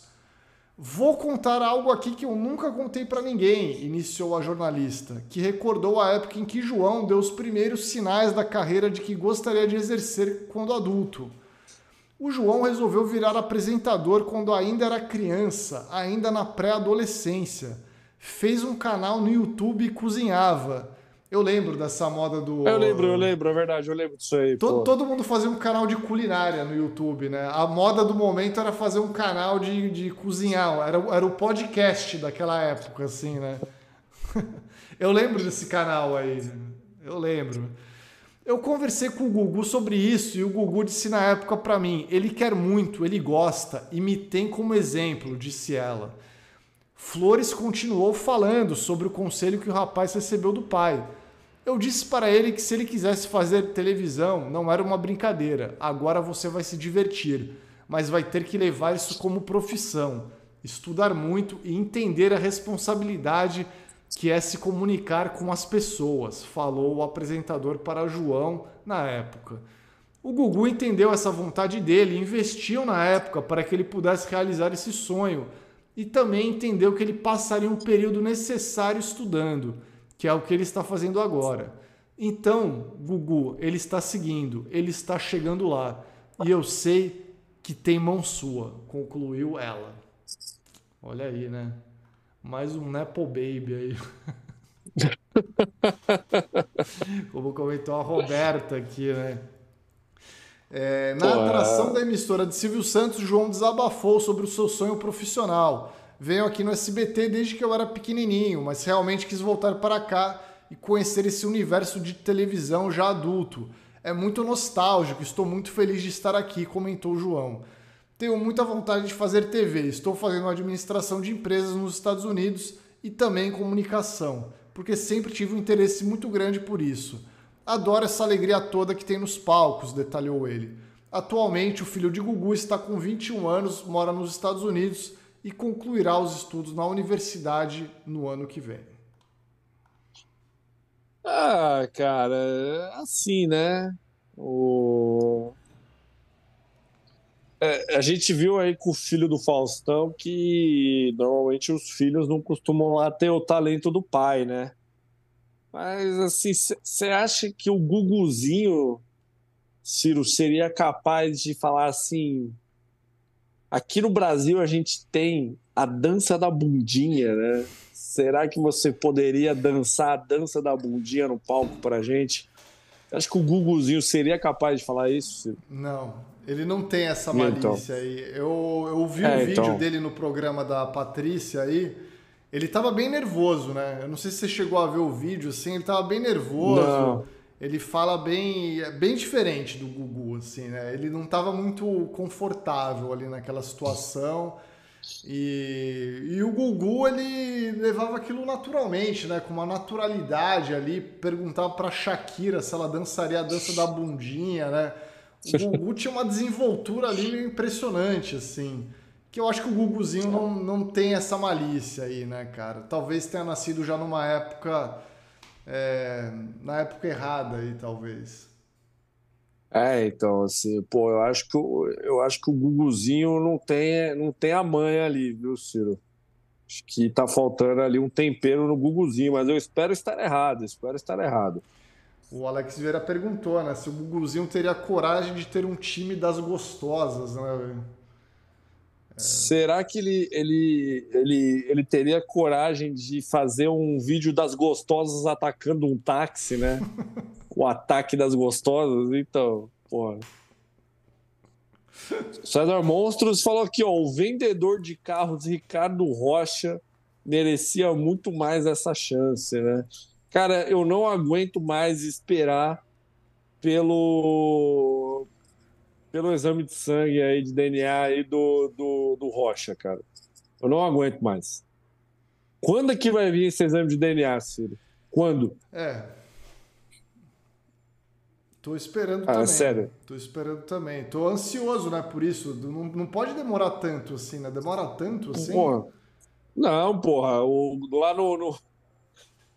Vou contar algo aqui que eu nunca contei para ninguém, iniciou a jornalista, que recordou a época em que João deu os primeiros sinais da carreira de que gostaria de exercer quando adulto. O João resolveu virar apresentador quando ainda era criança, ainda na pré-adolescência. Fez um canal no YouTube e cozinhava. Eu lembro dessa moda do. Eu lembro, eu lembro, é verdade, eu lembro disso aí. Todo, todo mundo fazia um canal de culinária no YouTube, né? A moda do momento era fazer um canal de, de cozinhar, era, era o podcast daquela época, assim, né? *laughs* eu lembro desse canal aí, eu lembro. Eu conversei com o Gugu sobre isso e o Gugu disse na época para mim: ele quer muito, ele gosta e me tem como exemplo, disse ela. Flores continuou falando sobre o conselho que o rapaz recebeu do pai eu disse para ele que se ele quisesse fazer televisão, não era uma brincadeira. Agora você vai se divertir, mas vai ter que levar isso como profissão, estudar muito e entender a responsabilidade que é se comunicar com as pessoas, falou o apresentador para João na época. O Gugu entendeu essa vontade dele investiu na época para que ele pudesse realizar esse sonho e também entendeu que ele passaria um período necessário estudando que é o que ele está fazendo agora. Então, Gugu, ele está seguindo, ele está chegando lá. E eu sei que tem mão sua, concluiu ela. Olha aí, né? Mais um Nepo Baby aí. *laughs* Como comentou a Roberta aqui, né? É, na atração é... da emissora de Silvio Santos, João desabafou sobre o seu sonho profissional venho aqui no SBT desde que eu era pequenininho, mas realmente quis voltar para cá e conhecer esse universo de televisão já adulto. É muito nostálgico, estou muito feliz de estar aqui, comentou João. Tenho muita vontade de fazer TV, estou fazendo administração de empresas nos Estados Unidos e também comunicação, porque sempre tive um interesse muito grande por isso. Adoro essa alegria toda que tem nos palcos, detalhou ele. Atualmente, o filho de Gugu está com 21 anos, mora nos Estados Unidos e concluirá os estudos na universidade no ano que vem. Ah, cara, assim, né? O... É, a gente viu aí com o filho do Faustão que normalmente os filhos não costumam lá ter o talento do pai, né? Mas assim, você acha que o Guguzinho, Ciro, seria capaz de falar assim: Aqui no Brasil a gente tem a dança da bundinha, né? Será que você poderia dançar a dança da bundinha no palco pra gente? Acho que o Guguzinho seria capaz de falar isso? Não, ele não tem essa então. malícia então. aí. Eu, eu vi é, um vídeo então. dele no programa da Patrícia aí. Ele tava bem nervoso, né? Eu não sei se você chegou a ver o vídeo, assim, ele tava bem nervoso. Não ele fala bem, é bem diferente do Gugu, assim, né? Ele não estava muito confortável ali naquela situação. E, e o Gugu, ele levava aquilo naturalmente, né? Com uma naturalidade ali, perguntava para Shakira se ela dançaria a dança da bundinha, né? O Gugu tinha uma desenvoltura ali impressionante, assim. Que eu acho que o Guguzinho não, não tem essa malícia aí, né, cara? Talvez tenha nascido já numa época é, na época errada aí, talvez. É, então, assim, pô, eu acho que, eu acho que o Guguzinho não tem, não tem a manha ali, viu, Ciro? Acho que tá faltando ali um tempero no Guguzinho, mas eu espero estar errado, espero estar errado. O Alex Vieira perguntou, né, se o Guguzinho teria coragem de ter um time das gostosas, né, velho? Será que ele, ele, ele, ele teria coragem de fazer um vídeo das gostosas atacando um táxi, né? *laughs* o ataque das gostosas? Então, porra. César Monstros falou aqui, ó, o vendedor de carros Ricardo Rocha merecia muito mais essa chance, né? Cara, eu não aguento mais esperar pelo pelo exame de sangue aí, de DNA aí do, do, do Rocha, cara. Eu não aguento mais. Quando é que vai vir esse exame de DNA, Ciro? Quando? É. Tô esperando ah, também. sério? Tô esperando também. Tô ansioso, né, por isso. Não, não pode demorar tanto assim, né? Demora tanto assim? Porra. Não, porra. O, lá no, no,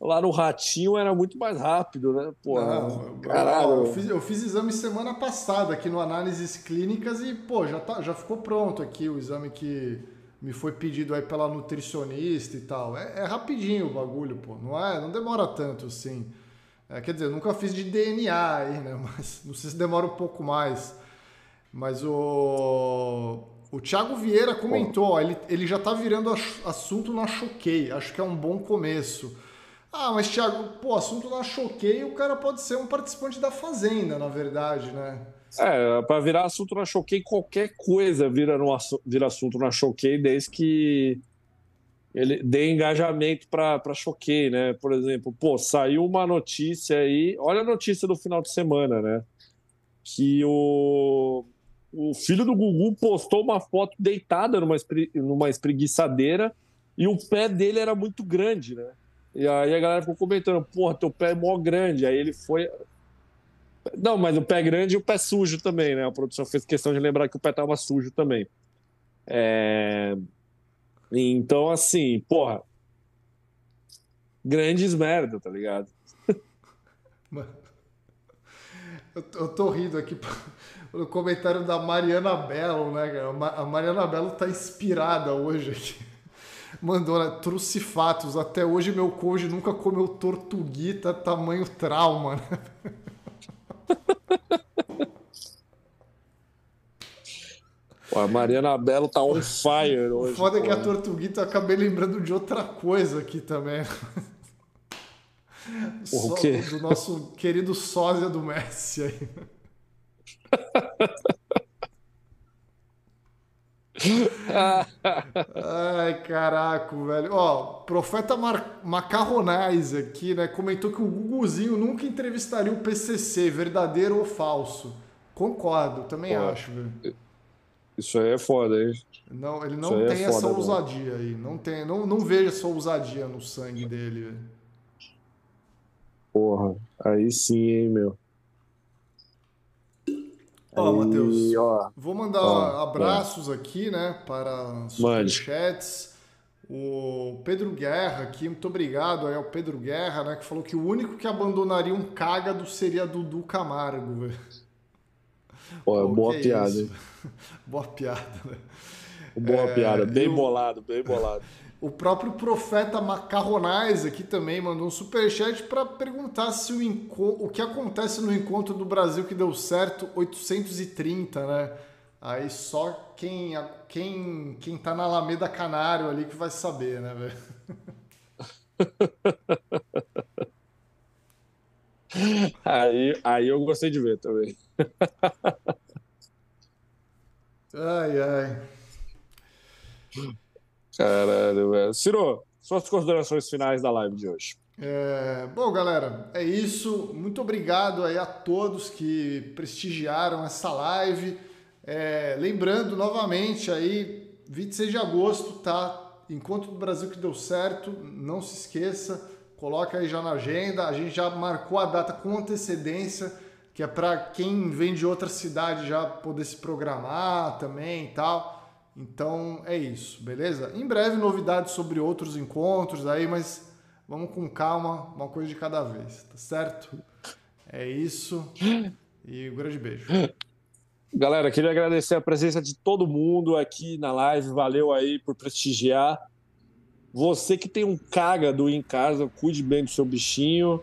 lá no Ratinho era muito mais rápido, né? Não, caralho. Eu, eu, fiz, eu fiz exame semana passada aqui no Análises Clínicas e, pô, já, tá, já ficou pronto aqui o exame que me foi pedido aí pela nutricionista e tal. É, é rapidinho o bagulho, pô. Não, é, não demora tanto assim. É, quer dizer, nunca fiz de DNA aí, né? *laughs* Mas não sei se demora um pouco mais. Mas o. O Thiago Vieira comentou, ó, ele, ele já tá virando assunto na Choquei. Acho que é um bom começo. Ah, mas Thiago, pô, assunto na Choquei, o cara pode ser um participante da Fazenda, na verdade, né? É, para virar assunto na Choquei, qualquer coisa vira, no, vira assunto na Choquei, desde que ele dê engajamento para Choquei, né? Por exemplo, pô, saiu uma notícia aí, olha a notícia do final de semana, né? Que o o filho do Gugu postou uma foto deitada numa, espre... numa espreguiçadeira e o pé dele era muito grande, né? E aí a galera ficou comentando, porra, teu pé é mó grande. Aí ele foi. Não, mas o pé grande e o pé sujo também, né? A produção fez questão de lembrar que o pé tava sujo também. É... Então, assim, porra. Grandes merda, tá ligado? Eu tô rindo aqui no comentário da Mariana Belo, né, cara? A Mariana Belo tá inspirada hoje aqui. Mandou, né? Trucifatos. Até hoje meu cônjuge nunca comeu tortuguita, tamanho trauma? *laughs* Pô, a Mariana Belo tá on fire hoje. Foda é que a tortuguita eu acabei lembrando de outra coisa aqui também. O quê? Do nosso querido sósia do Messi aí. *laughs* Ai, caraca, velho. Ó, Profeta Mar Macarronais aqui, né? Comentou que o Guguzinho nunca entrevistaria o PCC, verdadeiro ou falso. Concordo, também Pô, acho, velho. Isso aí é foda, hein? Não, ele não tem é essa foda, ousadia aí. Não, tem, não, não vejo essa ousadia no sangue dele, velho. Porra, aí sim, hein, meu. Ó, Matheus, vou mandar ó, abraços ó. aqui, né, para superchats. O Pedro Guerra aqui, muito obrigado aí ao Pedro Guerra, né, que falou que o único que abandonaria um cágado seria Dudu Camargo, velho. Pô, boa piada. *laughs* boa piada, né? Boa é, piada, bem eu... bolado, bem bolado. O próprio profeta Macarronais aqui também mandou um superchat para perguntar se o, o que acontece no encontro do Brasil que deu certo 830, né? Aí só quem, quem, quem tá na Alameda Canário ali que vai saber, né, velho? *laughs* aí, aí eu gostei de ver também. ai, ai. Caralho, velho. Ciro, suas considerações finais da live de hoje. É, bom, galera, é isso. Muito obrigado aí a todos que prestigiaram essa live. É, lembrando novamente aí, 26 de agosto, tá? Encontro do Brasil que deu certo. Não se esqueça, coloca aí já na agenda. A gente já marcou a data com antecedência, que é para quem vem de outra cidade já poder se programar também e tal. Então é isso, beleza? Em breve novidades sobre outros encontros aí, mas vamos com calma, uma coisa de cada vez, tá certo? É isso. E um grande beijo. Galera, queria agradecer a presença de todo mundo aqui na live. Valeu aí por prestigiar. Você que tem um cágado em casa, cuide bem do seu bichinho.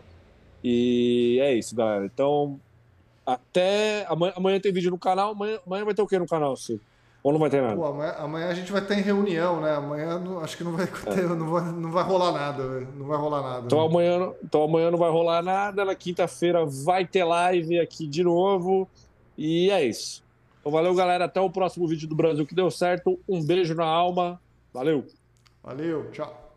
E é isso, galera. Então, até amanhã, amanhã tem vídeo no canal. Amanhã, amanhã vai ter o que no canal, Ciro? Ou não vai ter nada? Pô, amanhã, amanhã, a gente vai estar em reunião, né? Amanhã não, acho que não vai, *laughs* ter, é. não, vai, não vai rolar nada, não vai rolar nada. Então amanhã, então amanhã não vai rolar nada. Na quinta-feira vai ter live aqui de novo. E é isso. Então valeu, galera. Até o próximo vídeo do Brasil que deu certo. Um beijo na alma. Valeu. Valeu, tchau.